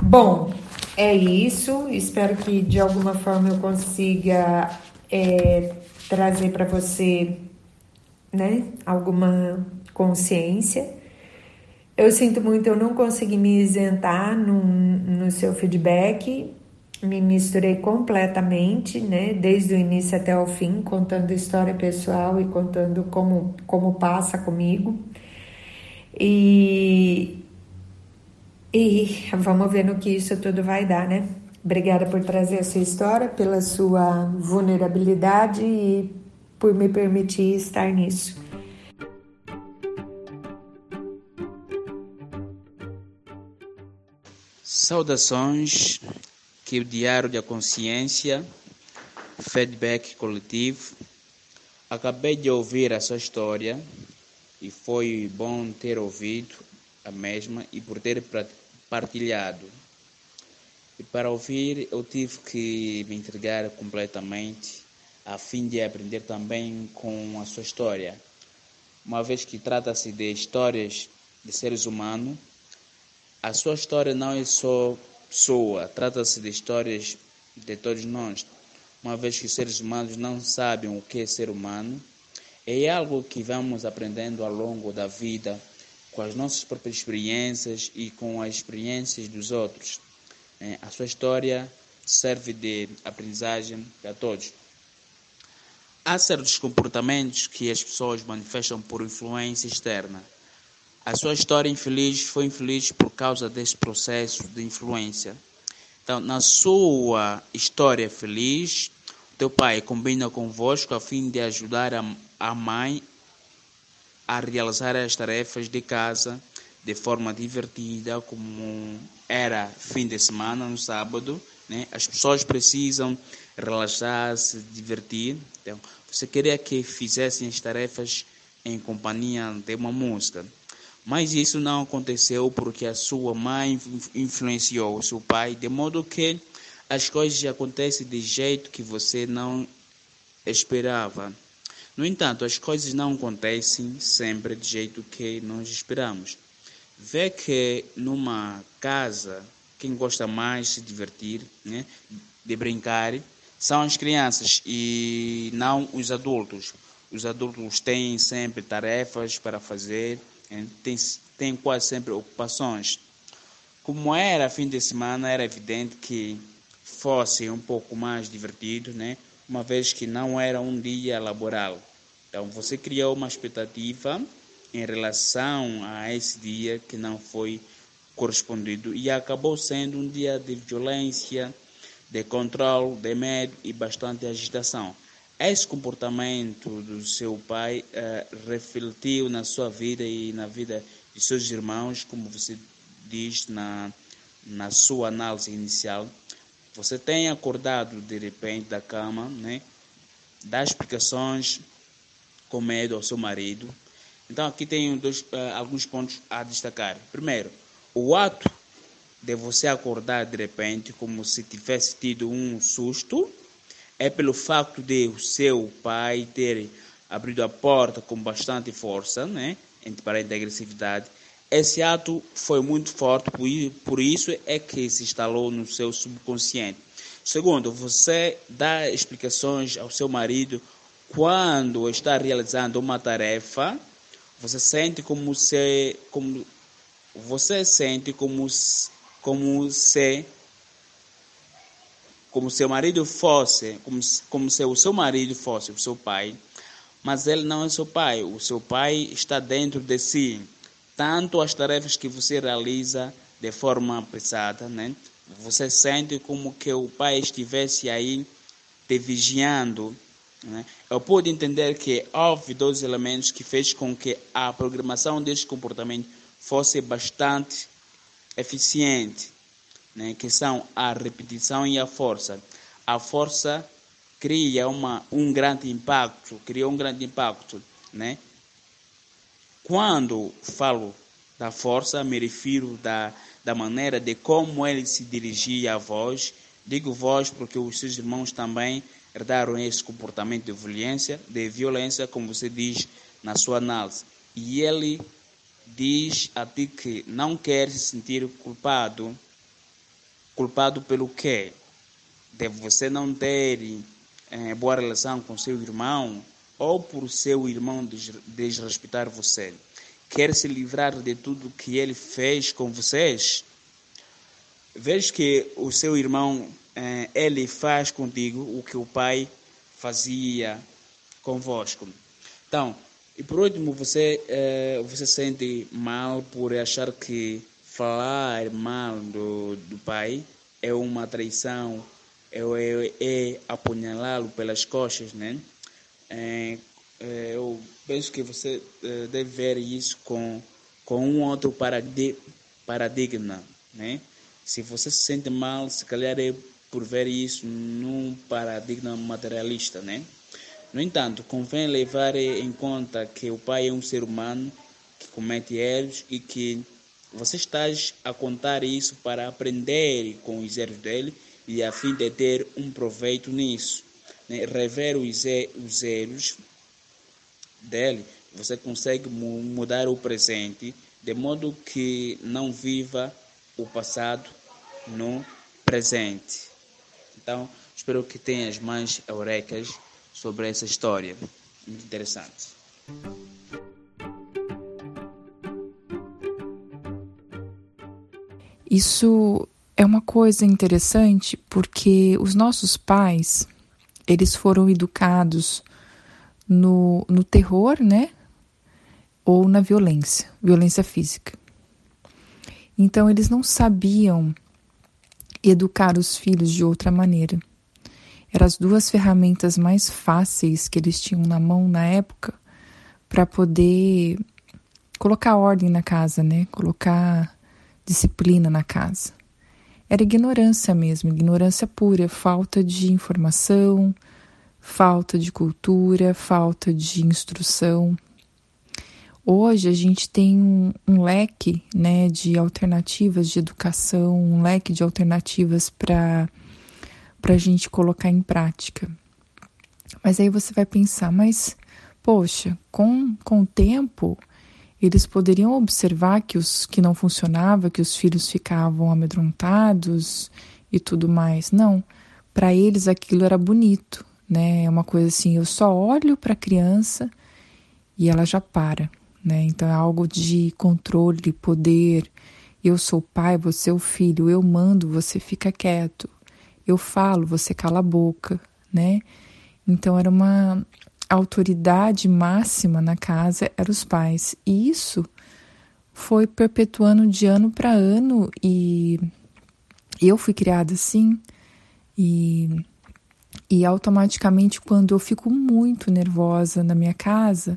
Bom, é isso. Espero que de alguma forma eu consiga é, trazer para você né, alguma consciência. Eu sinto muito, eu não consegui me isentar no, no seu feedback, me misturei completamente, né, desde o início até o fim, contando história pessoal e contando como, como passa comigo. E, e vamos ver no que isso tudo vai dar, né? Obrigada por trazer a sua história, pela sua vulnerabilidade e por me permitir estar nisso. Saudações que o Diário da Consciência, feedback coletivo. Acabei de ouvir a sua história e foi bom ter ouvido a mesma e por ter partilhado. E para ouvir eu tive que me entregar completamente a fim de aprender também com a sua história. Uma vez que trata-se de histórias de seres humanos, a sua história não é só sua. Trata-se de histórias de todos nós, uma vez que os seres humanos não sabem o que é ser humano. É algo que vamos aprendendo ao longo da vida, com as nossas próprias experiências e com as experiências dos outros. É, a sua história serve de aprendizagem para todos. Há certos comportamentos que as pessoas manifestam por influência externa a sua história infeliz foi infeliz por causa desse processo de influência. Então, na sua história feliz, teu pai combina convosco a fim de ajudar a, a mãe a realizar as tarefas de casa de forma divertida, como era fim de semana, no sábado. Né? As pessoas precisam relaxar, se divertir. Então, você queria que fizessem as tarefas em companhia de uma música. Mas isso não aconteceu porque a sua mãe influenciou o seu pai, de modo que as coisas acontecem de jeito que você não esperava. No entanto, as coisas não acontecem sempre de jeito que nós esperamos. Vê que numa casa quem gosta mais de se divertir, né? de brincar, são as crianças e não os adultos. Os adultos têm sempre tarefas para fazer, têm, têm quase sempre ocupações. Como era fim de semana, era evidente que fosse um pouco mais divertido, né? uma vez que não era um dia laboral. Então você criou uma expectativa em relação a esse dia que não foi correspondido e acabou sendo um dia de violência, de controle, de medo e bastante agitação. Esse comportamento do seu pai uh, refletiu na sua vida e na vida de seus irmãos, como você diz na, na sua análise inicial. Você tem acordado de repente da cama, né? dá explicações com medo ao seu marido. Então aqui tem dois, uh, alguns pontos a destacar. Primeiro, o ato de você acordar de repente como se tivesse tido um susto é pelo facto de o seu pai ter abrido a porta com bastante força, né? entre parênteses, agressividade. Esse ato foi muito forte, por isso é que se instalou no seu subconsciente. Segundo, você dá explicações ao seu marido quando está realizando uma tarefa, você sente como se, como você sente como como se como seu marido fosse, como, como se o seu marido fosse o seu pai, mas ele não é seu pai. O seu pai está dentro de si. Tanto as tarefas que você realiza de forma pesada, né? Você sente como que o pai estivesse aí te vigiando né? Eu pude entender que houve dois elementos que fez com que a programação deste comportamento fosse bastante eficiente, né? que são a repetição e a força. A força cria uma, um grande impacto, criou um grande impacto. Né? Quando falo da força, me refiro da, da maneira de como ele se dirigia a vós. Digo vós porque os seus irmãos também herdaram esse comportamento de violência, de violência, como você diz na sua análise. E ele diz a ti que não quer se sentir culpado. Culpado pelo quê? De você não ter eh, boa relação com seu irmão ou por seu irmão desrespeitar você. Quer se livrar de tudo que ele fez com vocês? Veja que o seu irmão eh, ele faz contigo o que o pai fazia convosco. Então, e por último, você, eh, você sente mal por achar que falar mal do, do pai é uma traição, é, é, é apunhalá-lo pelas costas, né? É, é, eu penso que você é, deve ver isso com, com um outro paradigma, né? Se você se sente mal, se calhar é por ver isso num paradigma materialista, né? No entanto, convém levar em conta que o pai é um ser humano que comete erros e que você está a contar isso para aprender com os erros dele e a fim de ter um proveito nisso. Né? Rever os, os erros dele, você consegue mudar o presente de modo que não viva o passado no presente. Então, espero que tenhas mais eurecas sobre essa história. Muito interessante. Isso é uma coisa interessante porque os nossos pais, eles foram educados no, no terror, né? Ou na violência, violência física. Então eles não sabiam educar os filhos de outra maneira. Eram as duas ferramentas mais fáceis que eles tinham na mão na época para poder colocar ordem na casa, né? Colocar disciplina na casa. Era ignorância mesmo, ignorância pura, falta de informação, falta de cultura, falta de instrução. Hoje a gente tem um, um leque né, de alternativas de educação, um leque de alternativas para a gente colocar em prática. Mas aí você vai pensar, mas poxa, com, com o tempo eles poderiam observar que os que não funcionava, que os filhos ficavam amedrontados e tudo mais. Não, para eles aquilo era bonito, né? É uma coisa assim, eu só olho para a criança e ela já para, né? Então é algo de controle, poder. Eu sou o pai, você é o filho, eu mando, você fica quieto. Eu falo, você cala a boca, né? Então era uma autoridade máxima na casa eram os pais. E isso foi perpetuando de ano para ano e eu fui criada assim e e automaticamente quando eu fico muito nervosa na minha casa,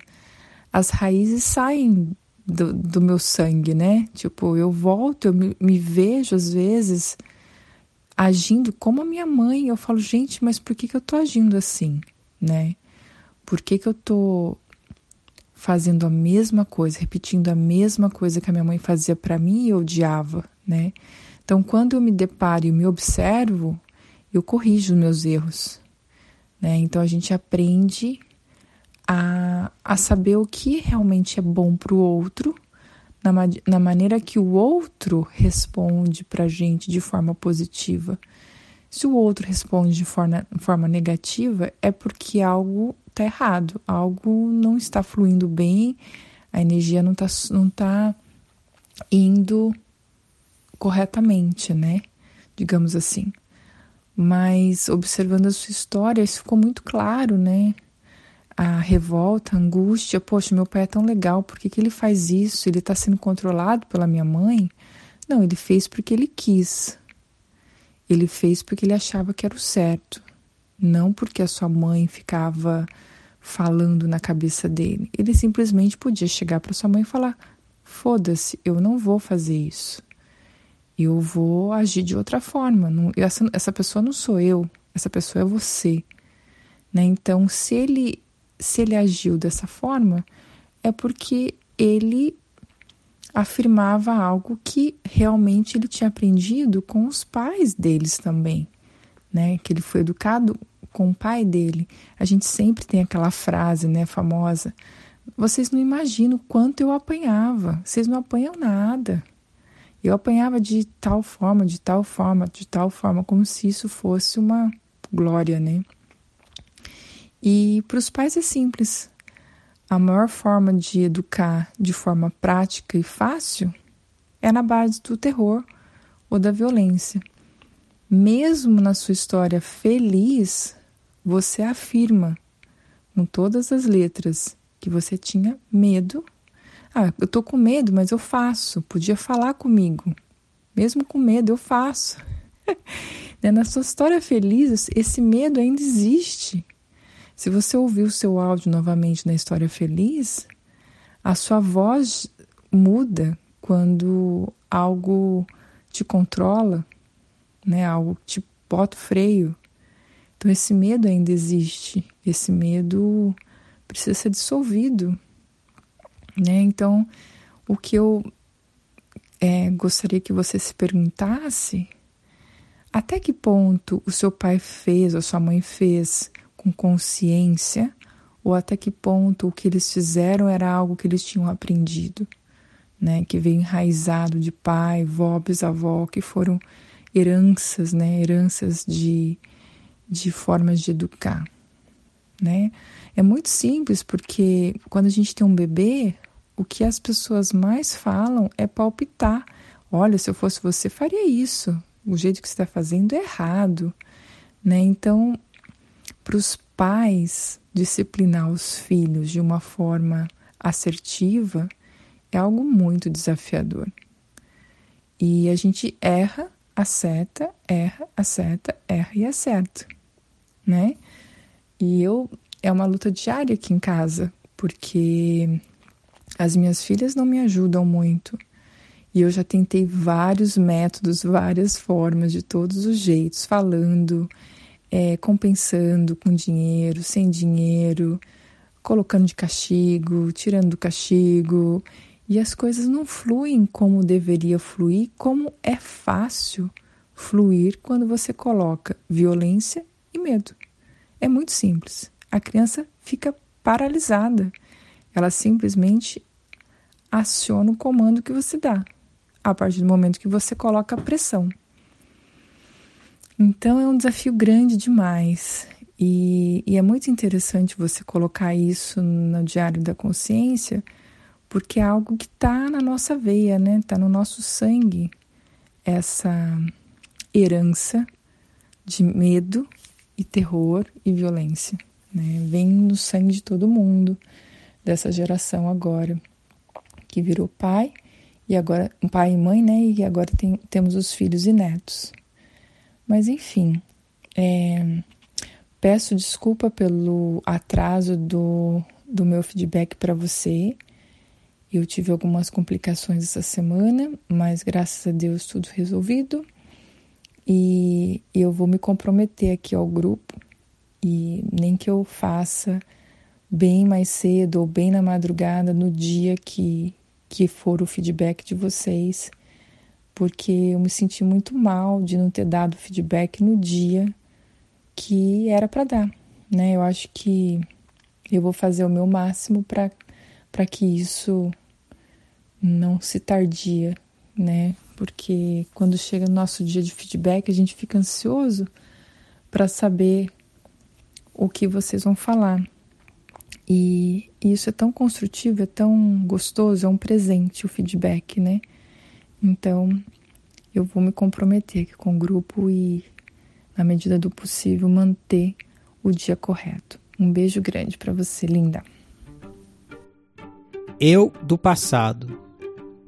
as raízes saem do, do meu sangue, né? Tipo, eu volto, eu me, me vejo às vezes agindo como a minha mãe. Eu falo, gente, mas por que, que eu tô agindo assim, né? Por que, que eu tô fazendo a mesma coisa, repetindo a mesma coisa que a minha mãe fazia para mim e eu odiava, né? Então, quando eu me deparo e me observo, eu corrijo meus erros, né? Então, a gente aprende a, a saber o que realmente é bom para o outro, na, na maneira que o outro responde para a gente de forma positiva. Se o outro responde de forma, forma negativa, é porque algo está errado, algo não está fluindo bem, a energia não está não tá indo corretamente, né? Digamos assim. Mas observando a sua história, isso ficou muito claro, né? A revolta, a angústia, poxa, meu pai é tão legal, por que, que ele faz isso? Ele está sendo controlado pela minha mãe? Não, ele fez porque ele quis. Ele fez porque ele achava que era o certo não porque a sua mãe ficava falando na cabeça dele. Ele simplesmente podia chegar para sua mãe e falar: foda-se, eu não vou fazer isso. Eu vou agir de outra forma. Não, essa, essa pessoa não sou eu, essa pessoa é você. Né? Então, se ele, se ele agiu dessa forma, é porque ele afirmava algo que realmente ele tinha aprendido com os pais deles também, né? Que ele foi educado com o pai dele, a gente sempre tem aquela frase, né, famosa. Vocês não imaginam quanto eu apanhava. Vocês não apanham nada. Eu apanhava de tal forma, de tal forma, de tal forma, como se isso fosse uma glória, né? E para os pais é simples. A maior forma de educar de forma prática e fácil é na base do terror ou da violência. Mesmo na sua história feliz, você afirma com todas as letras que você tinha medo. Ah, eu tô com medo, mas eu faço. Podia falar comigo. Mesmo com medo, eu faço. Né, na sua história feliz, esse medo ainda existe. Se você ouvir o seu áudio novamente na história feliz, a sua voz muda quando algo te controla, né? Algo te bota o freio. Então, esse medo ainda existe, esse medo precisa ser dissolvido. Né? Então, o que eu é, gostaria que você se perguntasse: até que ponto o seu pai fez ou sua mãe fez com consciência, ou até que ponto o que eles fizeram era algo que eles tinham aprendido, né? que veio enraizado de pai, vó, bisavó, que foram heranças, né? heranças de de formas de educar, né? É muito simples porque quando a gente tem um bebê, o que as pessoas mais falam é palpitar. Olha, se eu fosse você, faria isso. O jeito que você está fazendo é errado, né? Então, para os pais disciplinar os filhos de uma forma assertiva é algo muito desafiador. E a gente erra, acerta, erra, acerta, erra e acerta né? E eu é uma luta diária aqui em casa, porque as minhas filhas não me ajudam muito. E eu já tentei vários métodos, várias formas, de todos os jeitos, falando, é, compensando com dinheiro, sem dinheiro, colocando de castigo, tirando do castigo. E as coisas não fluem como deveria fluir, como é fácil fluir quando você coloca violência e medo. É muito simples. A criança fica paralisada. Ela simplesmente aciona o comando que você dá, a partir do momento que você coloca pressão. Então é um desafio grande demais. E, e, é muito interessante você colocar isso no Diário da Consciência, porque é algo que está na nossa veia, né? Está no nosso sangue, essa herança de medo e terror e violência. Né? Vem no sangue de todo mundo, dessa geração agora, que virou pai, e agora pai e mãe, né? E agora tem, temos os filhos e netos. Mas enfim, é, peço desculpa pelo atraso do, do meu feedback para você. Eu tive algumas complicações essa semana, mas graças a Deus tudo resolvido. E eu vou me comprometer aqui ao grupo e nem que eu faça bem mais cedo ou bem na madrugada no dia que que for o feedback de vocês porque eu me senti muito mal de não ter dado feedback no dia que era para dar, né? Eu acho que eu vou fazer o meu máximo para que isso não se tardia, né? Porque quando chega no nosso dia de feedback, a gente fica ansioso para saber o que vocês vão falar. E, e isso é tão construtivo, é tão gostoso, é um presente o feedback, né? Então, eu vou me comprometer aqui com o grupo e, na medida do possível, manter o dia correto. Um beijo grande para você, linda. Eu do passado.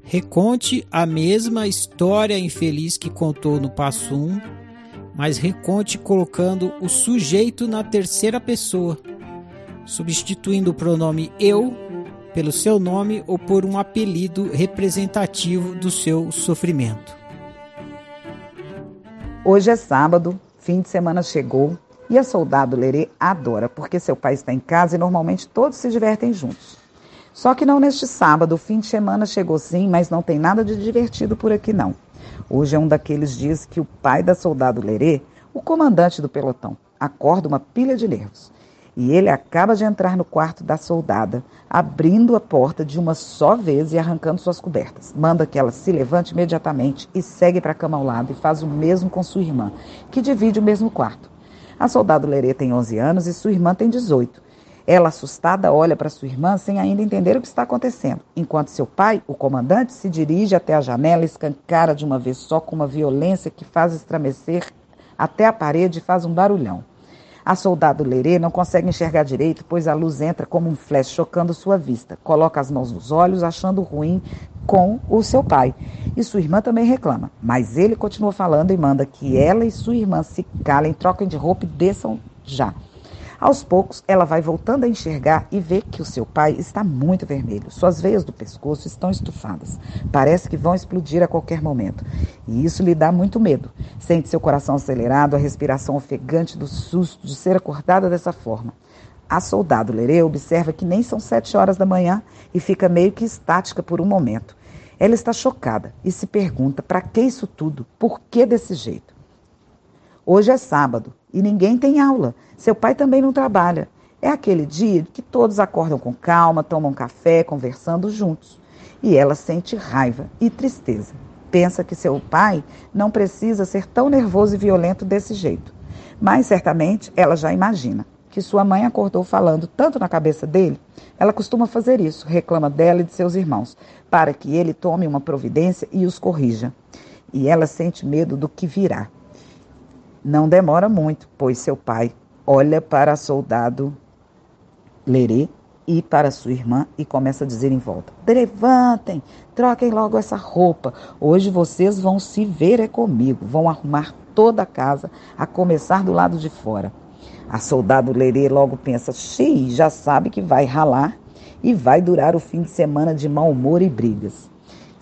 Reconte a mesma história infeliz que contou no passo 1, mas reconte colocando o sujeito na terceira pessoa, substituindo o pronome eu pelo seu nome ou por um apelido representativo do seu sofrimento. Hoje é sábado, fim de semana chegou e a soldado Lerê adora, porque seu pai está em casa e normalmente todos se divertem juntos. Só que não neste sábado, fim de semana chegou sim, mas não tem nada de divertido por aqui não. Hoje é um daqueles dias que o pai da soldado Lerê, o comandante do pelotão, acorda uma pilha de nervos e ele acaba de entrar no quarto da soldada, abrindo a porta de uma só vez e arrancando suas cobertas. Manda que ela se levante imediatamente e segue para a cama ao lado e faz o mesmo com sua irmã, que divide o mesmo quarto. A soldado Lerê tem 11 anos e sua irmã tem 18. Ela, assustada, olha para sua irmã sem ainda entender o que está acontecendo, enquanto seu pai, o comandante, se dirige até a janela e escancara de uma vez só com uma violência que faz estremecer até a parede e faz um barulhão. A soldado Lerê não consegue enxergar direito, pois a luz entra como um flash chocando sua vista. Coloca as mãos nos olhos, achando ruim com o seu pai. E sua irmã também reclama. Mas ele continua falando e manda que ela e sua irmã se calem, troquem de roupa e desçam já. Aos poucos, ela vai voltando a enxergar e vê que o seu pai está muito vermelho. Suas veias do pescoço estão estufadas. Parece que vão explodir a qualquer momento. E isso lhe dá muito medo. Sente seu coração acelerado, a respiração ofegante do susto de ser acordada dessa forma. A soldado Lerê observa que nem são sete horas da manhã e fica meio que estática por um momento. Ela está chocada e se pergunta para que isso tudo? Por que desse jeito? Hoje é sábado e ninguém tem aula. Seu pai também não trabalha. É aquele dia que todos acordam com calma, tomam café, conversando juntos. E ela sente raiva e tristeza. Pensa que seu pai não precisa ser tão nervoso e violento desse jeito. Mas certamente ela já imagina que sua mãe acordou falando tanto na cabeça dele. Ela costuma fazer isso, reclama dela e de seus irmãos, para que ele tome uma providência e os corrija. E ela sente medo do que virá. Não demora muito, pois seu pai olha para soldado Lerê e para sua irmã e começa a dizer em volta: Levantem, troquem logo essa roupa. Hoje vocês vão se ver é comigo, vão arrumar toda a casa, a começar do lado de fora. A soldado Lerê logo pensa: Xiii, já sabe que vai ralar e vai durar o fim de semana de mau humor e brigas.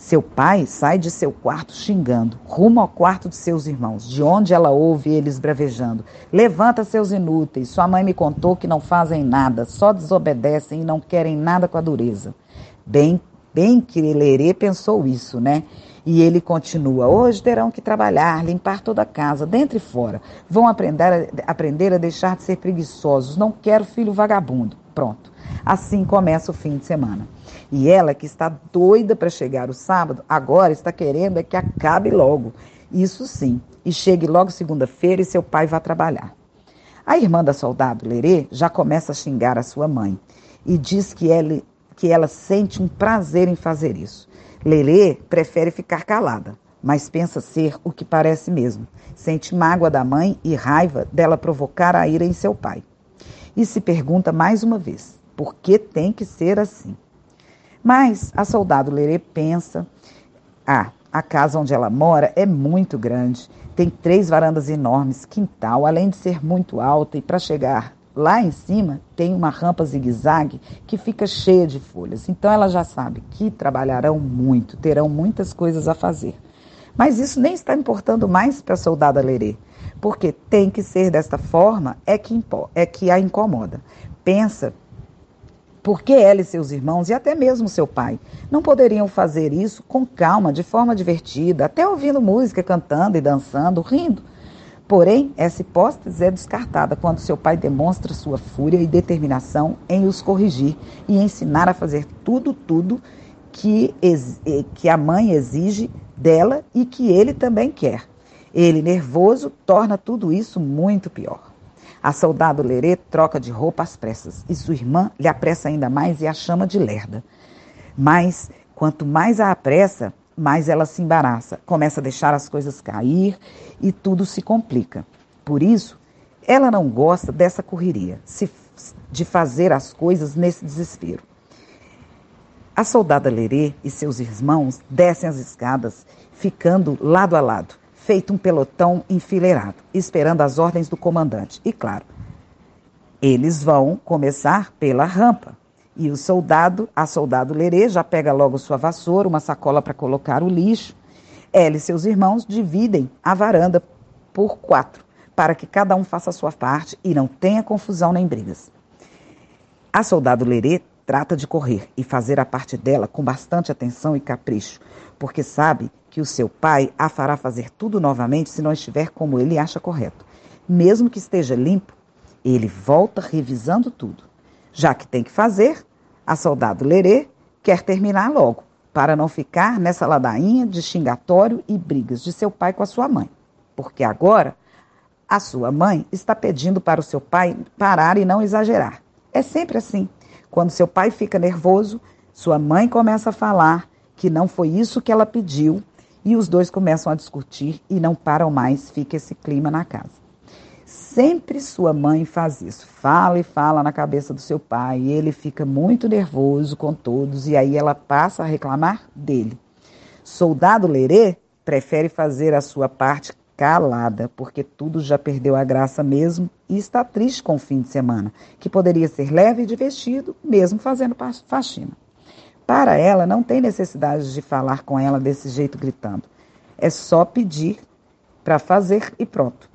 Seu pai sai de seu quarto xingando, rumo ao quarto de seus irmãos, de onde ela ouve eles bravejando. Levanta seus inúteis, sua mãe me contou que não fazem nada, só desobedecem e não querem nada com a dureza. Bem, bem que Lerê pensou isso, né? E ele continua: Hoje terão que trabalhar, limpar toda a casa, dentro e fora. Vão aprender a, aprender a deixar de ser preguiçosos. Não quero filho vagabundo. Pronto. Assim começa o fim de semana. E ela, que está doida para chegar o sábado, agora está querendo é que acabe logo. Isso sim. E chegue logo segunda-feira e seu pai vá trabalhar. A irmã da soldado Lerê já começa a xingar a sua mãe e diz que ela, que ela sente um prazer em fazer isso. Lerê prefere ficar calada, mas pensa ser o que parece mesmo. Sente mágoa da mãe e raiva dela provocar a ira em seu pai. E se pergunta mais uma vez: por que tem que ser assim? Mas a soldado Lerê pensa: ah, a casa onde ela mora é muito grande, tem três varandas enormes, quintal, além de ser muito alta, e para chegar lá em cima tem uma rampa zigue-zague que fica cheia de folhas. Então ela já sabe que trabalharão muito, terão muitas coisas a fazer. Mas isso nem está importando mais para a soldada Lerê, porque tem que ser desta forma é que, é que a incomoda. Pensa por que ela e seus irmãos, e até mesmo seu pai, não poderiam fazer isso com calma, de forma divertida, até ouvindo música, cantando e dançando, rindo? Porém, essa hipótese é descartada quando seu pai demonstra sua fúria e determinação em os corrigir e ensinar a fazer tudo, tudo que, que a mãe exige dela e que ele também quer. Ele, nervoso, torna tudo isso muito pior. A soldado Lerê troca de roupa às pressas e sua irmã lhe apressa ainda mais e a chama de lerda. Mas quanto mais a apressa, mais ela se embaraça, começa a deixar as coisas cair e tudo se complica. Por isso, ela não gosta dessa correria, de fazer as coisas nesse desespero. A soldada Lerê e seus irmãos descem as escadas, ficando lado a lado feito um pelotão enfileirado, esperando as ordens do comandante. E claro, eles vão começar pela rampa. E o soldado, a soldado Lerê, já pega logo sua vassoura, uma sacola para colocar o lixo. Ela e seus irmãos dividem a varanda por quatro, para que cada um faça a sua parte e não tenha confusão nem brigas. A soldado Lerê trata de correr e fazer a parte dela com bastante atenção e capricho, porque sabe que o seu pai a fará fazer tudo novamente se não estiver como ele acha correto. Mesmo que esteja limpo, ele volta revisando tudo. Já que tem que fazer, a soldado Lerê quer terminar logo, para não ficar nessa ladainha de xingatório e brigas de seu pai com a sua mãe. Porque agora a sua mãe está pedindo para o seu pai parar e não exagerar. É sempre assim. Quando seu pai fica nervoso, sua mãe começa a falar que não foi isso que ela pediu e os dois começam a discutir e não param mais, fica esse clima na casa. Sempre sua mãe faz isso, fala e fala na cabeça do seu pai, e ele fica muito nervoso com todos, e aí ela passa a reclamar dele. Soldado Lerê prefere fazer a sua parte calada, porque tudo já perdeu a graça mesmo e está triste com o fim de semana, que poderia ser leve e divertido, mesmo fazendo faxina. Para ela, não tem necessidade de falar com ela desse jeito gritando. É só pedir para fazer e pronto.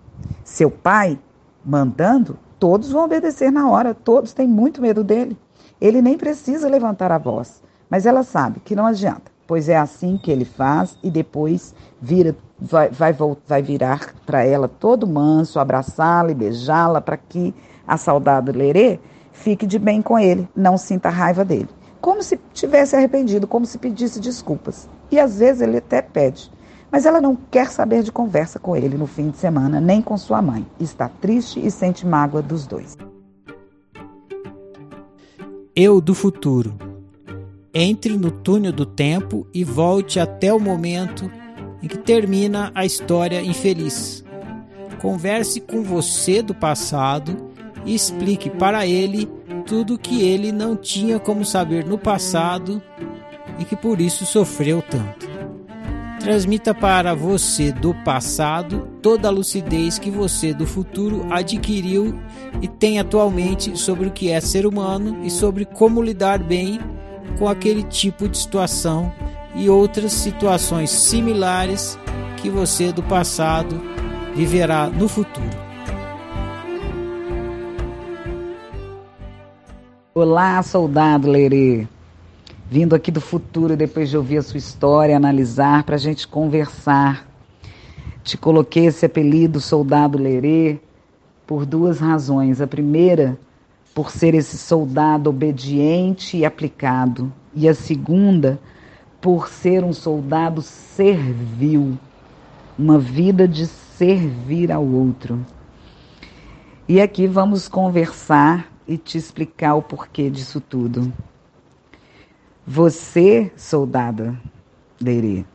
Seu pai mandando, todos vão obedecer na hora, todos têm muito medo dele. Ele nem precisa levantar a voz, mas ela sabe que não adianta, pois é assim que ele faz e depois vira, vai, vai, vai virar para ela todo manso, abraçá-la e beijá-la para que a saudade Lerê fique de bem com ele, não sinta raiva dele como se tivesse arrependido, como se pedisse desculpas. E às vezes ele até pede. Mas ela não quer saber de conversa com ele no fim de semana, nem com sua mãe. Está triste e sente mágoa dos dois. Eu do futuro. Entre no túnel do tempo e volte até o momento em que termina a história infeliz. Converse com você do passado e explique para ele tudo que ele não tinha como saber no passado e que por isso sofreu tanto. Transmita para você do passado toda a lucidez que você do futuro adquiriu e tem atualmente sobre o que é ser humano e sobre como lidar bem com aquele tipo de situação e outras situações similares que você do passado viverá no futuro. Olá, soldado Lerê. Vindo aqui do futuro depois de ouvir a sua história, analisar, para a gente conversar. Te coloquei esse apelido, soldado Lerê, por duas razões. A primeira, por ser esse soldado obediente e aplicado, e a segunda, por ser um soldado servil, uma vida de servir ao outro. E aqui vamos conversar e te explicar o porquê disso tudo. Você, soldada Lerê,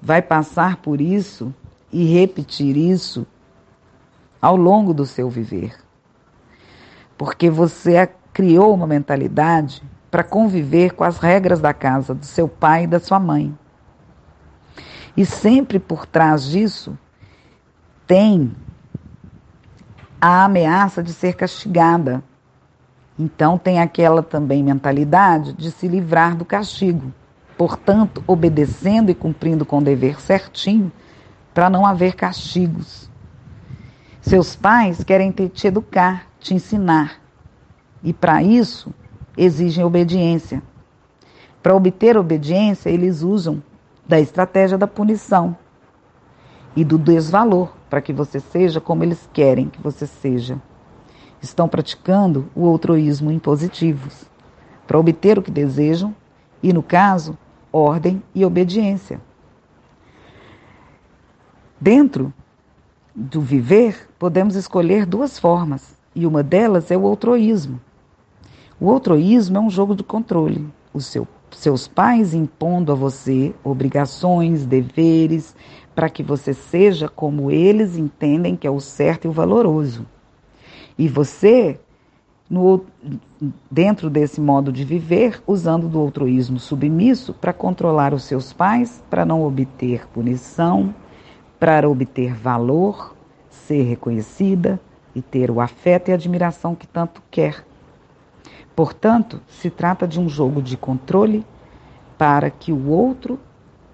vai passar por isso e repetir isso ao longo do seu viver. Porque você criou uma mentalidade para conviver com as regras da casa do seu pai e da sua mãe. E sempre por trás disso tem a ameaça de ser castigada. Então tem aquela também mentalidade de se livrar do castigo. Portanto, obedecendo e cumprindo com o dever certinho, para não haver castigos. Seus pais querem te, te educar, te ensinar. E para isso, exigem obediência. Para obter obediência, eles usam da estratégia da punição e do desvalor, para que você seja como eles querem que você seja. Estão praticando o altruísmo impositivos para obter o que desejam e, no caso, ordem e obediência. Dentro do viver, podemos escolher duas formas, e uma delas é o altruísmo. O altruísmo é um jogo de controle. O seu seus pais impondo a você obrigações, deveres, para que você seja como eles entendem que é o certo e o valoroso. E você, no, dentro desse modo de viver, usando do altruísmo submisso para controlar os seus pais, para não obter punição, para obter valor, ser reconhecida e ter o afeto e admiração que tanto quer. Portanto, se trata de um jogo de controle para que o outro,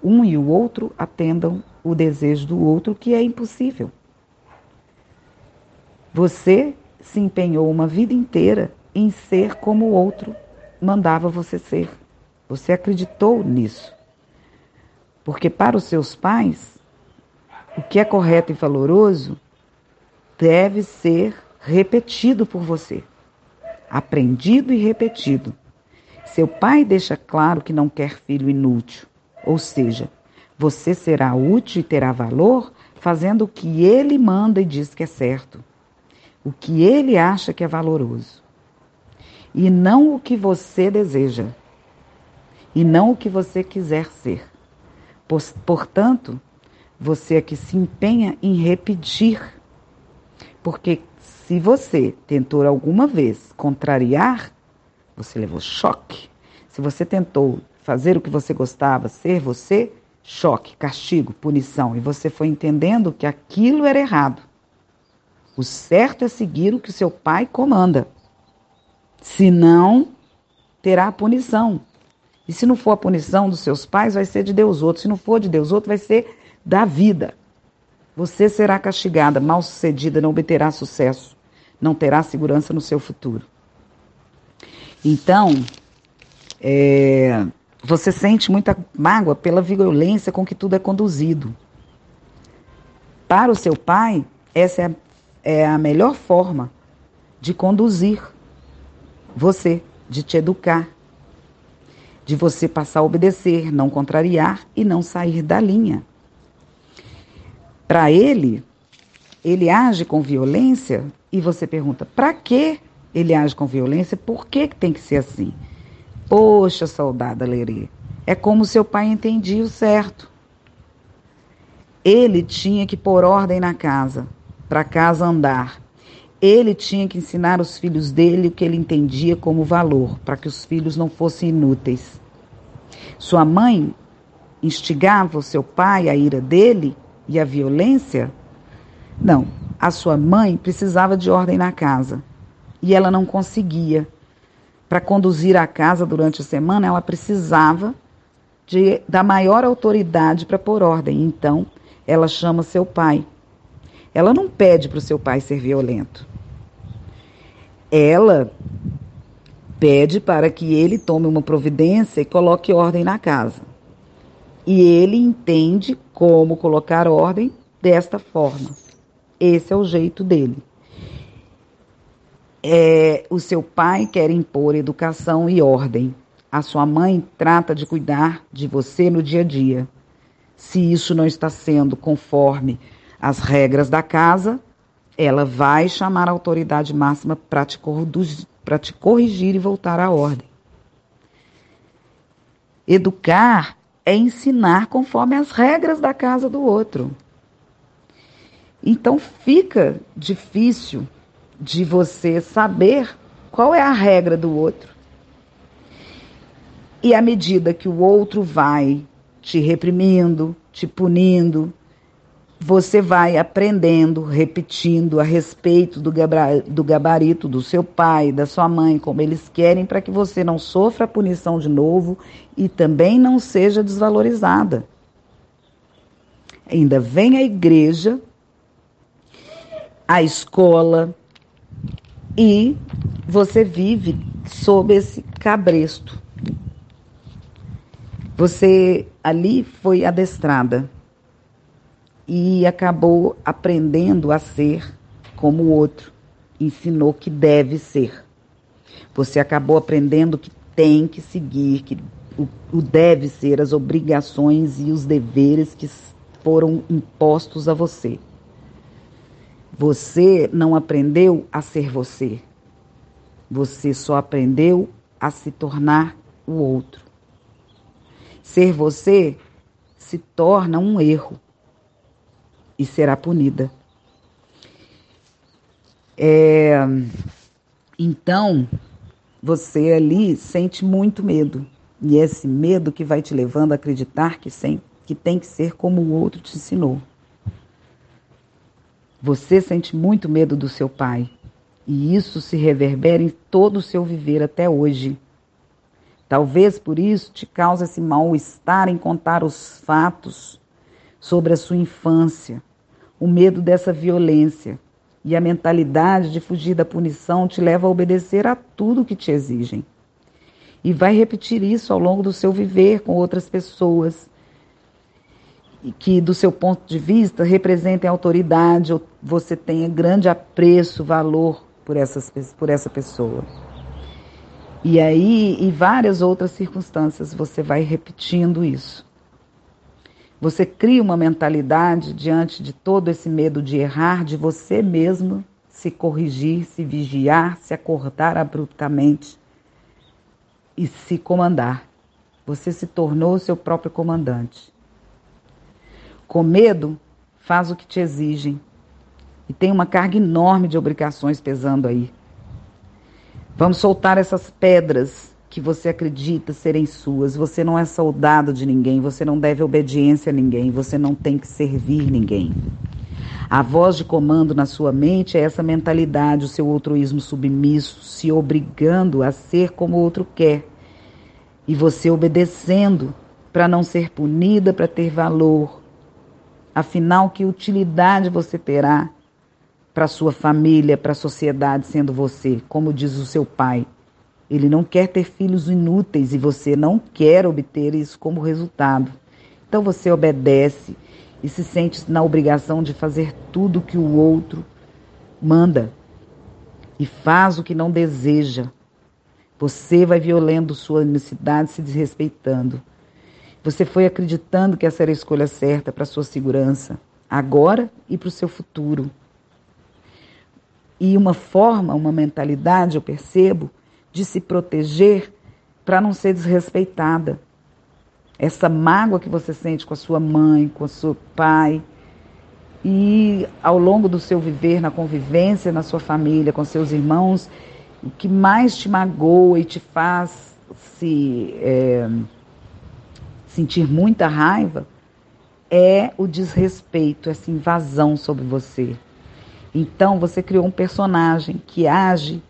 um e o outro, atendam o desejo do outro, que é impossível. Você se empenhou uma vida inteira em ser como o outro mandava você ser. Você acreditou nisso. Porque para os seus pais, o que é correto e valoroso deve ser repetido por você aprendido e repetido. Seu pai deixa claro que não quer filho inútil, ou seja, você será útil e terá valor fazendo o que ele manda e diz que é certo, o que ele acha que é valoroso, e não o que você deseja, e não o que você quiser ser. Portanto, você é que se empenha em repetir, porque se você tentou alguma vez contrariar, você levou choque. Se você tentou fazer o que você gostava, ser você, choque, castigo, punição, e você foi entendendo que aquilo era errado. O certo é seguir o que seu pai comanda. Se não, terá a punição. E se não for a punição dos seus pais, vai ser de Deus outro. Se não for de Deus outro, vai ser da vida. Você será castigada, mal sucedida, não obterá sucesso, não terá segurança no seu futuro. Então, é, você sente muita mágoa pela violência com que tudo é conduzido. Para o seu pai, essa é a, é a melhor forma de conduzir você, de te educar, de você passar a obedecer, não contrariar e não sair da linha. Para ele, ele age com violência e você pergunta: para que ele age com violência? Por que, tem que ser assim? Poxa, soldada Lerê, é como seu pai entendia o certo. Ele tinha que pôr ordem na casa, para casa andar. Ele tinha que ensinar os filhos dele o que ele entendia como valor, para que os filhos não fossem inúteis. Sua mãe instigava o seu pai, a ira dele, e a violência? Não. A sua mãe precisava de ordem na casa e ela não conseguia. Para conduzir a casa durante a semana, ela precisava de, da maior autoridade para pôr ordem. Então, ela chama seu pai. Ela não pede para o seu pai ser violento. Ela pede para que ele tome uma providência e coloque ordem na casa. E ele entende como colocar ordem desta forma. Esse é o jeito dele. É, o seu pai quer impor educação e ordem. A sua mãe trata de cuidar de você no dia a dia. Se isso não está sendo conforme as regras da casa, ela vai chamar a autoridade máxima para te, te corrigir e voltar à ordem. Educar é ensinar conforme as regras da casa do outro. Então fica difícil de você saber qual é a regra do outro. E à medida que o outro vai te reprimindo, te punindo, você vai aprendendo, repetindo a respeito do, gabarito do seu pai, da sua mãe, como eles querem, para que você não sofra a punição de novo e também não seja desvalorizada. Ainda vem a igreja, a escola, e você vive sob esse cabresto. Você ali foi adestrada e acabou aprendendo a ser como o outro. Ensinou que deve ser. Você acabou aprendendo que tem que seguir, que o, o deve ser, as obrigações e os deveres que foram impostos a você. Você não aprendeu a ser você. Você só aprendeu a se tornar o outro. Ser você se torna um erro e será punida. É, então, você ali sente muito medo. E é esse medo que vai te levando a acreditar que, sem, que tem que ser como o outro te ensinou. Você sente muito medo do seu pai. E isso se reverbera em todo o seu viver até hoje. Talvez por isso te cause esse mal-estar em contar os fatos sobre a sua infância, o medo dessa violência e a mentalidade de fugir da punição te leva a obedecer a tudo que te exigem. E vai repetir isso ao longo do seu viver com outras pessoas que, do seu ponto de vista, representem autoridade ou você tenha grande apreço, valor por, essas, por essa pessoa. E aí, em várias outras circunstâncias, você vai repetindo isso. Você cria uma mentalidade diante de todo esse medo de errar, de você mesmo se corrigir, se vigiar, se acordar abruptamente e se comandar. Você se tornou seu próprio comandante. Com medo, faz o que te exigem. E tem uma carga enorme de obrigações pesando aí. Vamos soltar essas pedras que você acredita serem suas. Você não é soldado de ninguém, você não deve obediência a ninguém, você não tem que servir ninguém. A voz de comando na sua mente é essa mentalidade, o seu altruísmo submisso, se obrigando a ser como o outro quer. E você obedecendo para não ser punida, para ter valor. Afinal, que utilidade você terá para sua família, para a sociedade sendo você, como diz o seu pai? Ele não quer ter filhos inúteis e você não quer obter isso como resultado. Então você obedece e se sente na obrigação de fazer tudo que o outro manda e faz o que não deseja. Você vai violando sua unicidade, se desrespeitando. Você foi acreditando que essa era a escolha certa para sua segurança, agora e para o seu futuro. E uma forma, uma mentalidade, eu percebo, de se proteger para não ser desrespeitada. Essa mágoa que você sente com a sua mãe, com o seu pai, e ao longo do seu viver na convivência na sua família, com seus irmãos, o que mais te magoa e te faz se é, sentir muita raiva é o desrespeito, essa invasão sobre você. Então você criou um personagem que age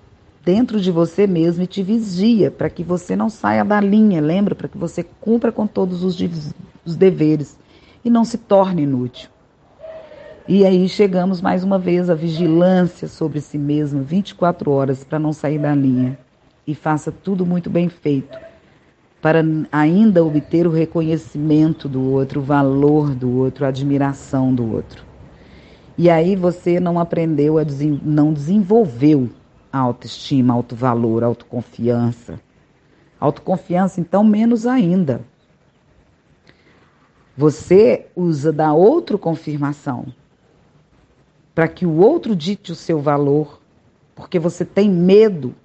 dentro de você mesmo e te vigia para que você não saia da linha, lembra? Para que você cumpra com todos os, os deveres e não se torne inútil. E aí chegamos mais uma vez à vigilância sobre si mesmo 24 horas para não sair da linha. E faça tudo muito bem feito, para ainda obter o reconhecimento do outro, o valor do outro, a admiração do outro. E aí você não aprendeu, a não desenvolveu autoestima, autovalor, autoconfiança. Autoconfiança, então, menos ainda. Você usa da outra confirmação para que o outro dite o seu valor, porque você tem medo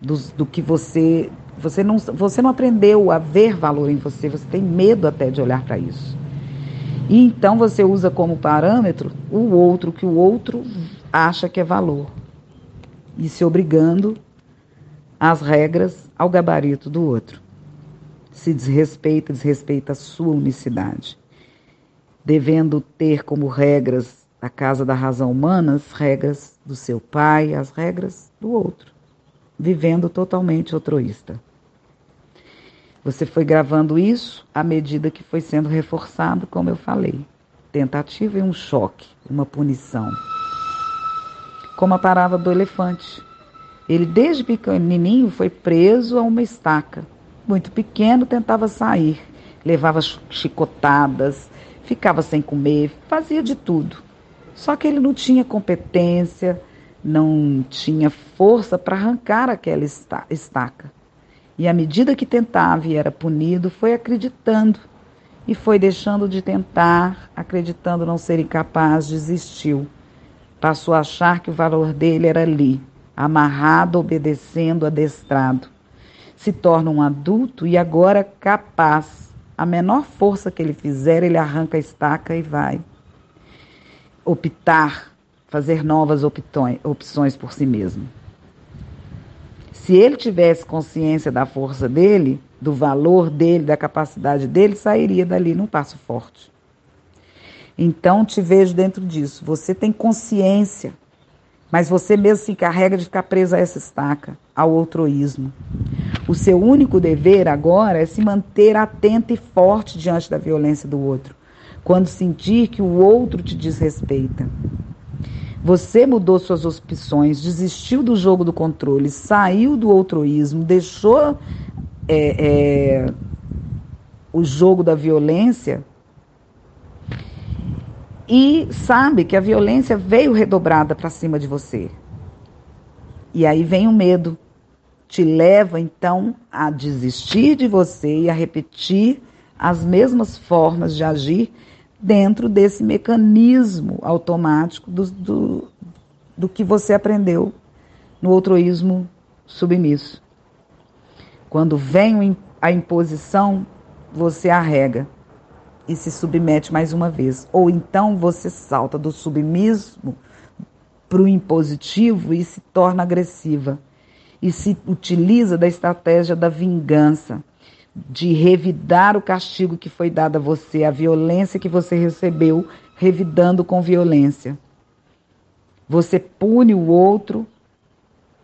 do, do que você. Você não, você não aprendeu a ver valor em você, você tem medo até de olhar para isso. E então você usa como parâmetro o outro, que o outro acha que é valor. E se obrigando às regras, ao gabarito do outro. Se desrespeita, desrespeita a sua unicidade. Devendo ter como regras da casa da razão humana as regras do seu pai, as regras do outro vivendo totalmente altruísta. Você foi gravando isso à medida que foi sendo reforçado, como eu falei. Tentativa e um choque, uma punição. Como a parábola do elefante. Ele, desde pequenininho, foi preso a uma estaca. Muito pequeno, tentava sair. Levava chicotadas, ficava sem comer, fazia de tudo. Só que ele não tinha competência, não tinha força para arrancar aquela estaca. E à medida que tentava e era punido, foi acreditando e foi deixando de tentar, acreditando não ser incapaz, desistiu. Passou a achar que o valor dele era ali, amarrado, obedecendo, adestrado. Se torna um adulto e agora capaz. A menor força que ele fizer, ele arranca a estaca e vai optar fazer novas opções por si mesmo. Se ele tivesse consciência da força dele, do valor dele, da capacidade dele, sairia dali num passo forte. Então te vejo dentro disso. Você tem consciência, mas você mesmo se encarrega de ficar preso a essa estaca, ao outroísmo. O seu único dever agora é se manter atento e forte diante da violência do outro, quando sentir que o outro te desrespeita. Você mudou suas opções, desistiu do jogo do controle, saiu do outroísmo, deixou é, é, o jogo da violência e sabe que a violência veio redobrada para cima de você. E aí vem o medo. Te leva então a desistir de você e a repetir as mesmas formas de agir dentro desse mecanismo automático do, do, do que você aprendeu no outroísmo submisso. Quando vem a imposição, você arrega e se submete mais uma vez. Ou então você salta do submisso para o impositivo e se torna agressiva. E se utiliza da estratégia da vingança de revidar o castigo que foi dado a você, a violência que você recebeu, revidando com violência. Você pune o outro,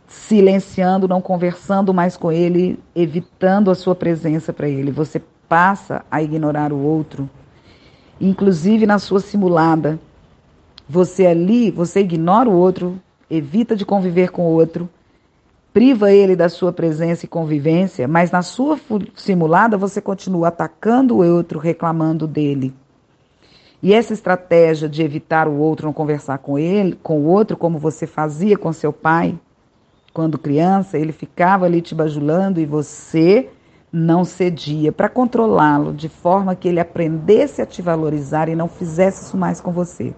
silenciando, não conversando mais com ele, evitando a sua presença para ele. Você passa a ignorar o outro, inclusive na sua simulada. Você ali, você ignora o outro, evita de conviver com o outro priva ele da sua presença e convivência, mas na sua simulada você continua atacando o outro, reclamando dele. E essa estratégia de evitar o outro, não conversar com ele, com o outro, como você fazia com seu pai, quando criança, ele ficava ali te bajulando e você não cedia para controlá-lo de forma que ele aprendesse a te valorizar e não fizesse isso mais com você.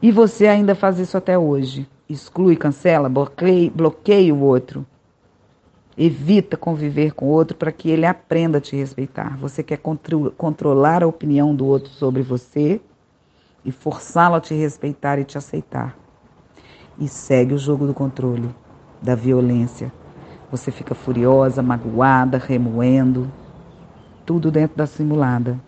E você ainda faz isso até hoje exclui, cancela, bloqueia, bloqueia o outro. Evita conviver com o outro para que ele aprenda a te respeitar. Você quer contro controlar a opinião do outro sobre você e forçá-lo a te respeitar e te aceitar. E segue o jogo do controle, da violência. Você fica furiosa, magoada, remoendo, tudo dentro da simulada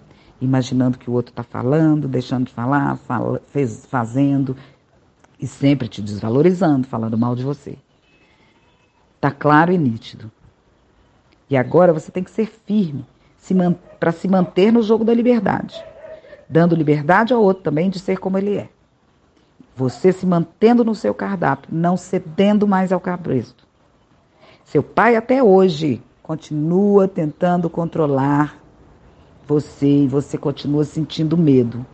imaginando que o outro está falando, deixando de falar, fala, fez, fazendo, e sempre te desvalorizando, falando mal de você. Tá claro e nítido. E agora você tem que ser firme se para se manter no jogo da liberdade, dando liberdade ao outro também de ser como ele é. Você se mantendo no seu cardápio, não cedendo mais ao cabresto. Seu pai até hoje continua tentando controlar você e você continua sentindo medo.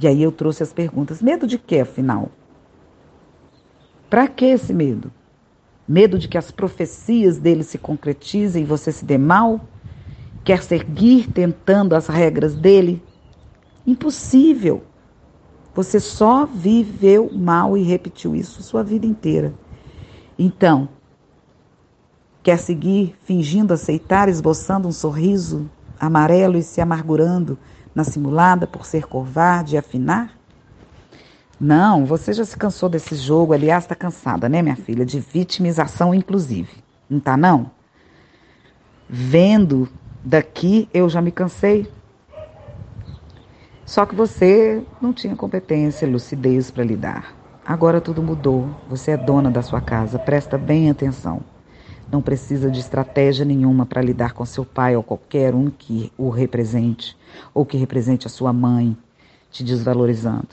E aí eu trouxe as perguntas. Medo de quê, afinal? Para que esse medo? Medo de que as profecias dele se concretizem e você se dê mal? Quer seguir tentando as regras dele? Impossível. Você só viveu mal e repetiu isso sua vida inteira. Então, quer seguir fingindo aceitar, esboçando um sorriso amarelo e se amargurando na simulada por ser covarde e afinar? Não, você já se cansou desse jogo. Aliás, está cansada, né, minha filha? De vitimização, inclusive. Não tá, não? Vendo daqui, eu já me cansei. Só que você não tinha competência, lucidez para lidar. Agora tudo mudou. Você é dona da sua casa. Presta bem atenção. Não precisa de estratégia nenhuma para lidar com seu pai ou qualquer um que o represente, ou que represente a sua mãe, te desvalorizando.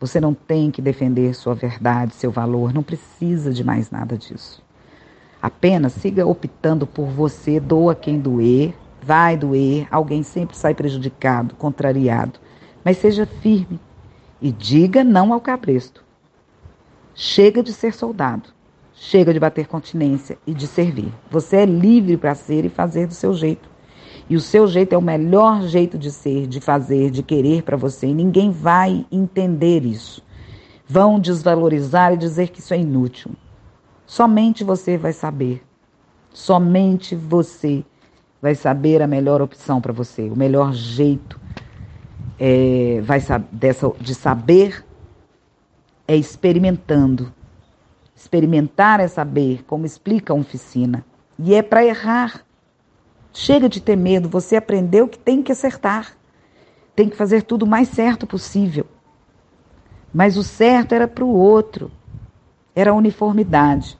Você não tem que defender sua verdade, seu valor, não precisa de mais nada disso. Apenas siga optando por você, doa quem doer, vai doer, alguém sempre sai prejudicado, contrariado. Mas seja firme e diga não ao cabresto. Chega de ser soldado. Chega de bater continência e de servir. Você é livre para ser e fazer do seu jeito. E o seu jeito é o melhor jeito de ser, de fazer, de querer para você. E ninguém vai entender isso. Vão desvalorizar e dizer que isso é inútil. Somente você vai saber. Somente você vai saber a melhor opção para você, o melhor jeito é, vai, dessa, de saber é experimentando Experimentar é saber, como explica a oficina. E é para errar. Chega de ter medo, você aprendeu que tem que acertar. Tem que fazer tudo o mais certo possível. Mas o certo era para o outro. Era a uniformidade.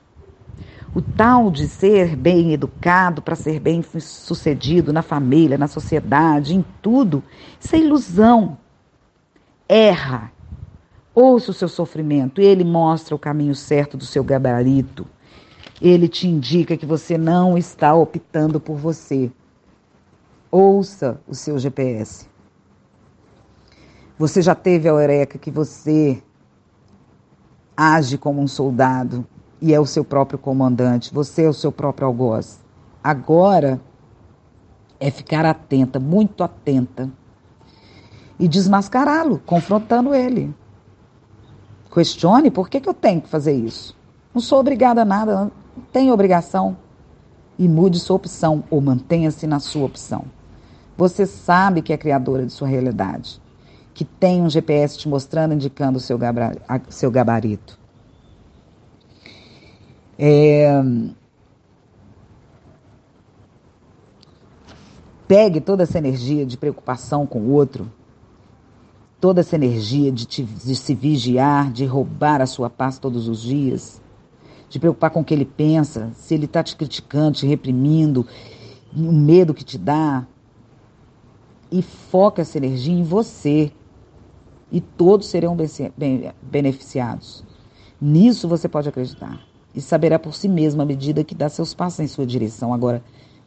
O tal de ser bem educado para ser bem sucedido na família, na sociedade, em tudo, isso é ilusão. Erra, Ouça o seu sofrimento, ele mostra o caminho certo do seu gabarito. Ele te indica que você não está optando por você. Ouça o seu GPS. Você já teve a eureka que você age como um soldado e é o seu próprio comandante, você é o seu próprio algoz. Agora é ficar atenta, muito atenta, e desmascará-lo, confrontando ele. Questione por que, que eu tenho que fazer isso. Não sou obrigada a nada, não tenho obrigação. E mude sua opção ou mantenha-se na sua opção. Você sabe que é criadora de sua realidade, que tem um GPS te mostrando, indicando o seu, gabarito. É... Pegue toda essa energia de preocupação com o outro toda essa energia de, te, de se vigiar, de roubar a sua paz todos os dias, de preocupar com o que ele pensa, se ele está te criticando, te reprimindo, o medo que te dá. E foca essa energia em você. E todos serão beneficiados. Nisso você pode acreditar. E saberá por si mesmo à medida que dá seus passos em sua direção. Agora,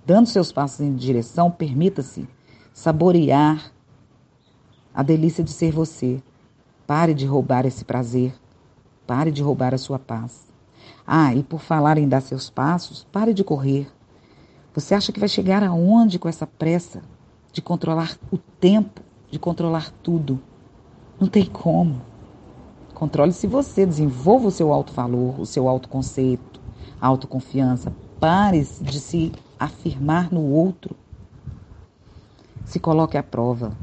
dando seus passos em direção, permita-se saborear a delícia de ser você. Pare de roubar esse prazer. Pare de roubar a sua paz. Ah, e por falar em dar seus passos, pare de correr. Você acha que vai chegar aonde com essa pressa de controlar o tempo, de controlar tudo? Não tem como. Controle-se você, desenvolva o seu alto valor, o seu autoconceito, a autoconfiança. Pare de se afirmar no outro. Se coloque à prova.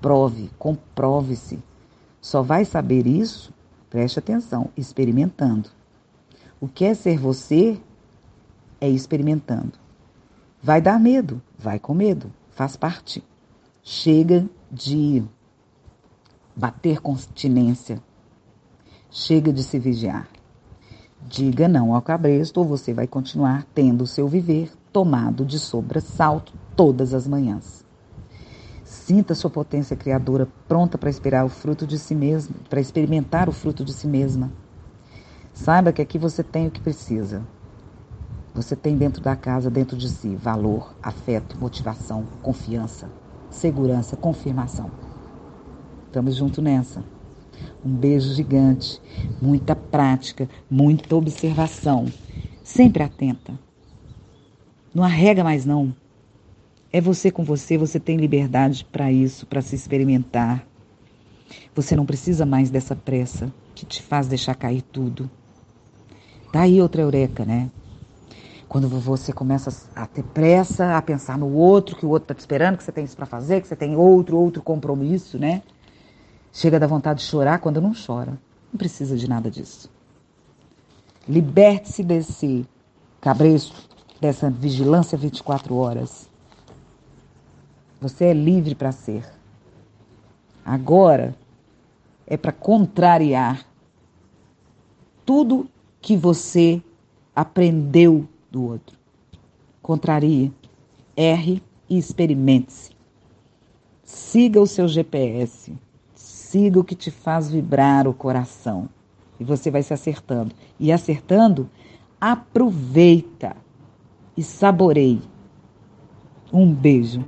Prove, comprove-se. Só vai saber isso, preste atenção, experimentando. O que é ser você é experimentando. Vai dar medo, vai com medo, faz parte. Chega de bater continência. Chega de se vigiar. Diga não ao cabresto ou você vai continuar tendo o seu viver tomado de sobressalto todas as manhãs. Sinta sua potência criadora pronta para esperar o fruto de si mesma, para experimentar o fruto de si mesma. Saiba que aqui você tem o que precisa. Você tem dentro da casa, dentro de si, valor, afeto, motivação, confiança, segurança, confirmação. Estamos juntos nessa. Um beijo gigante, muita prática, muita observação. Sempre atenta. Não arrega mais não. É você com você, você tem liberdade para isso, para se experimentar. Você não precisa mais dessa pressa que te faz deixar cair tudo. Tá aí outra eureka, né? Quando você começa a ter pressa, a pensar no outro, que o outro está te esperando, que você tem isso para fazer, que você tem outro, outro compromisso, né? Chega da vontade de chorar quando não chora. Não precisa de nada disso. Liberte-se desse cabresto, dessa vigilância 24 horas. Você é livre para ser. Agora é para contrariar tudo que você aprendeu do outro. Contrarie, erre e experimente-se. Siga o seu GPS, siga o que te faz vibrar o coração. E você vai se acertando. E acertando, aproveita e saboreie. Um beijo.